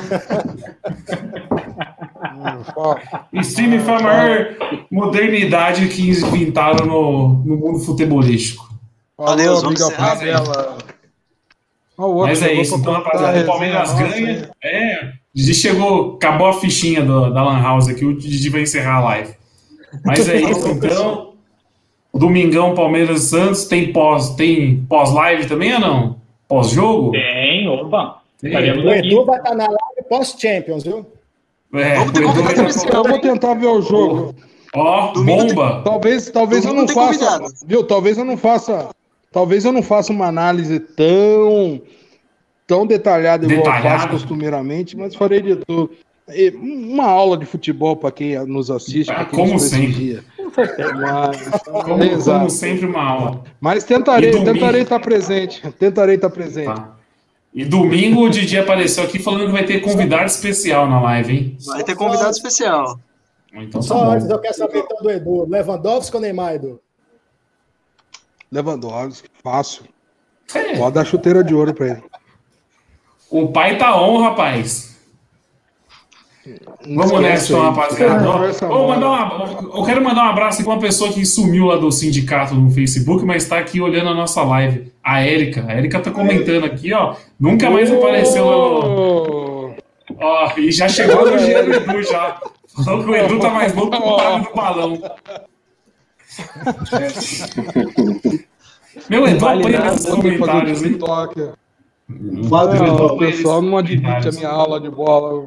O streaming foi a maior modernidade que inventaram no, no mundo futebolístico. Falou, Adeus, vamos Miguel Favela. Mas é isso, então, rapaziada. O Palmeiras resenha ganha. É, Didi chegou, acabou a fichinha do- da Lan House aqui. O Didi vai encerrar a live. Mas é [laughs] isso, então. Domingão, Palmeiras e Santos. Tem pós, tem pós-live também ou não? Pós-jogo? Tem, opa. Tem. O. Edu vai estar na live pós-Champions, viu? É, Vamos. Eu vou tentar ver o jogo. Ó, tem- bomba. Talvez, talvez eu não tem faça, convidado. viu? Talvez eu não faça, talvez eu não faça uma análise tão tão detalhada igual eu faço costumeiramente, mas farei de tudo. Uma aula de futebol para quem nos assiste, Ah, quem como nos sempre. Mas, Como, Exato. como sempre, uma aula. mas tentarei, domingo? tentarei estar presente. Tentarei estar presente. Tá. E domingo o Didi apareceu aqui falando que vai ter convidado especial na live, hein? Vai ter convidado especial. Então tá Só antes bom. eu quero saber então do Edu. Lewandowski ou Neymar, Edu? Lewandowski, fácil. É, Pode dar chuteira de ouro para ele. o pai tá on, rapaz. Vamos nessa, então, rapaziada. Mole. mandar uma- eu quero mandar um abraço pra uma pessoa que sumiu lá do sindicato no Facebook, mas tá aqui olhando a nossa live. A Érica. A Érica tá comentando aqui, ó. Nunca mais apareceu lá no. Oh, Ó, e já chegou no dia do Edu já. Falou que o Edu tá mais louco que o do balão. [laughs] Meu Edu Vale apanha nesses comentários, hein? Fala, Não, o pessoal não admite a minha aula de bola.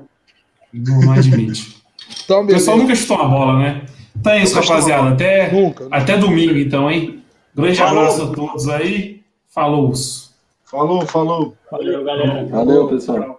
Não, não admite. Então, O pessoal nunca chutou uma bola, né? Então é isso, rapaziada. Até, Nunca. até domingo, então, hein? Grande Falou. abraço a todos aí. Falou. Falou, falou. Valeu, galera. Valeu, pessoal.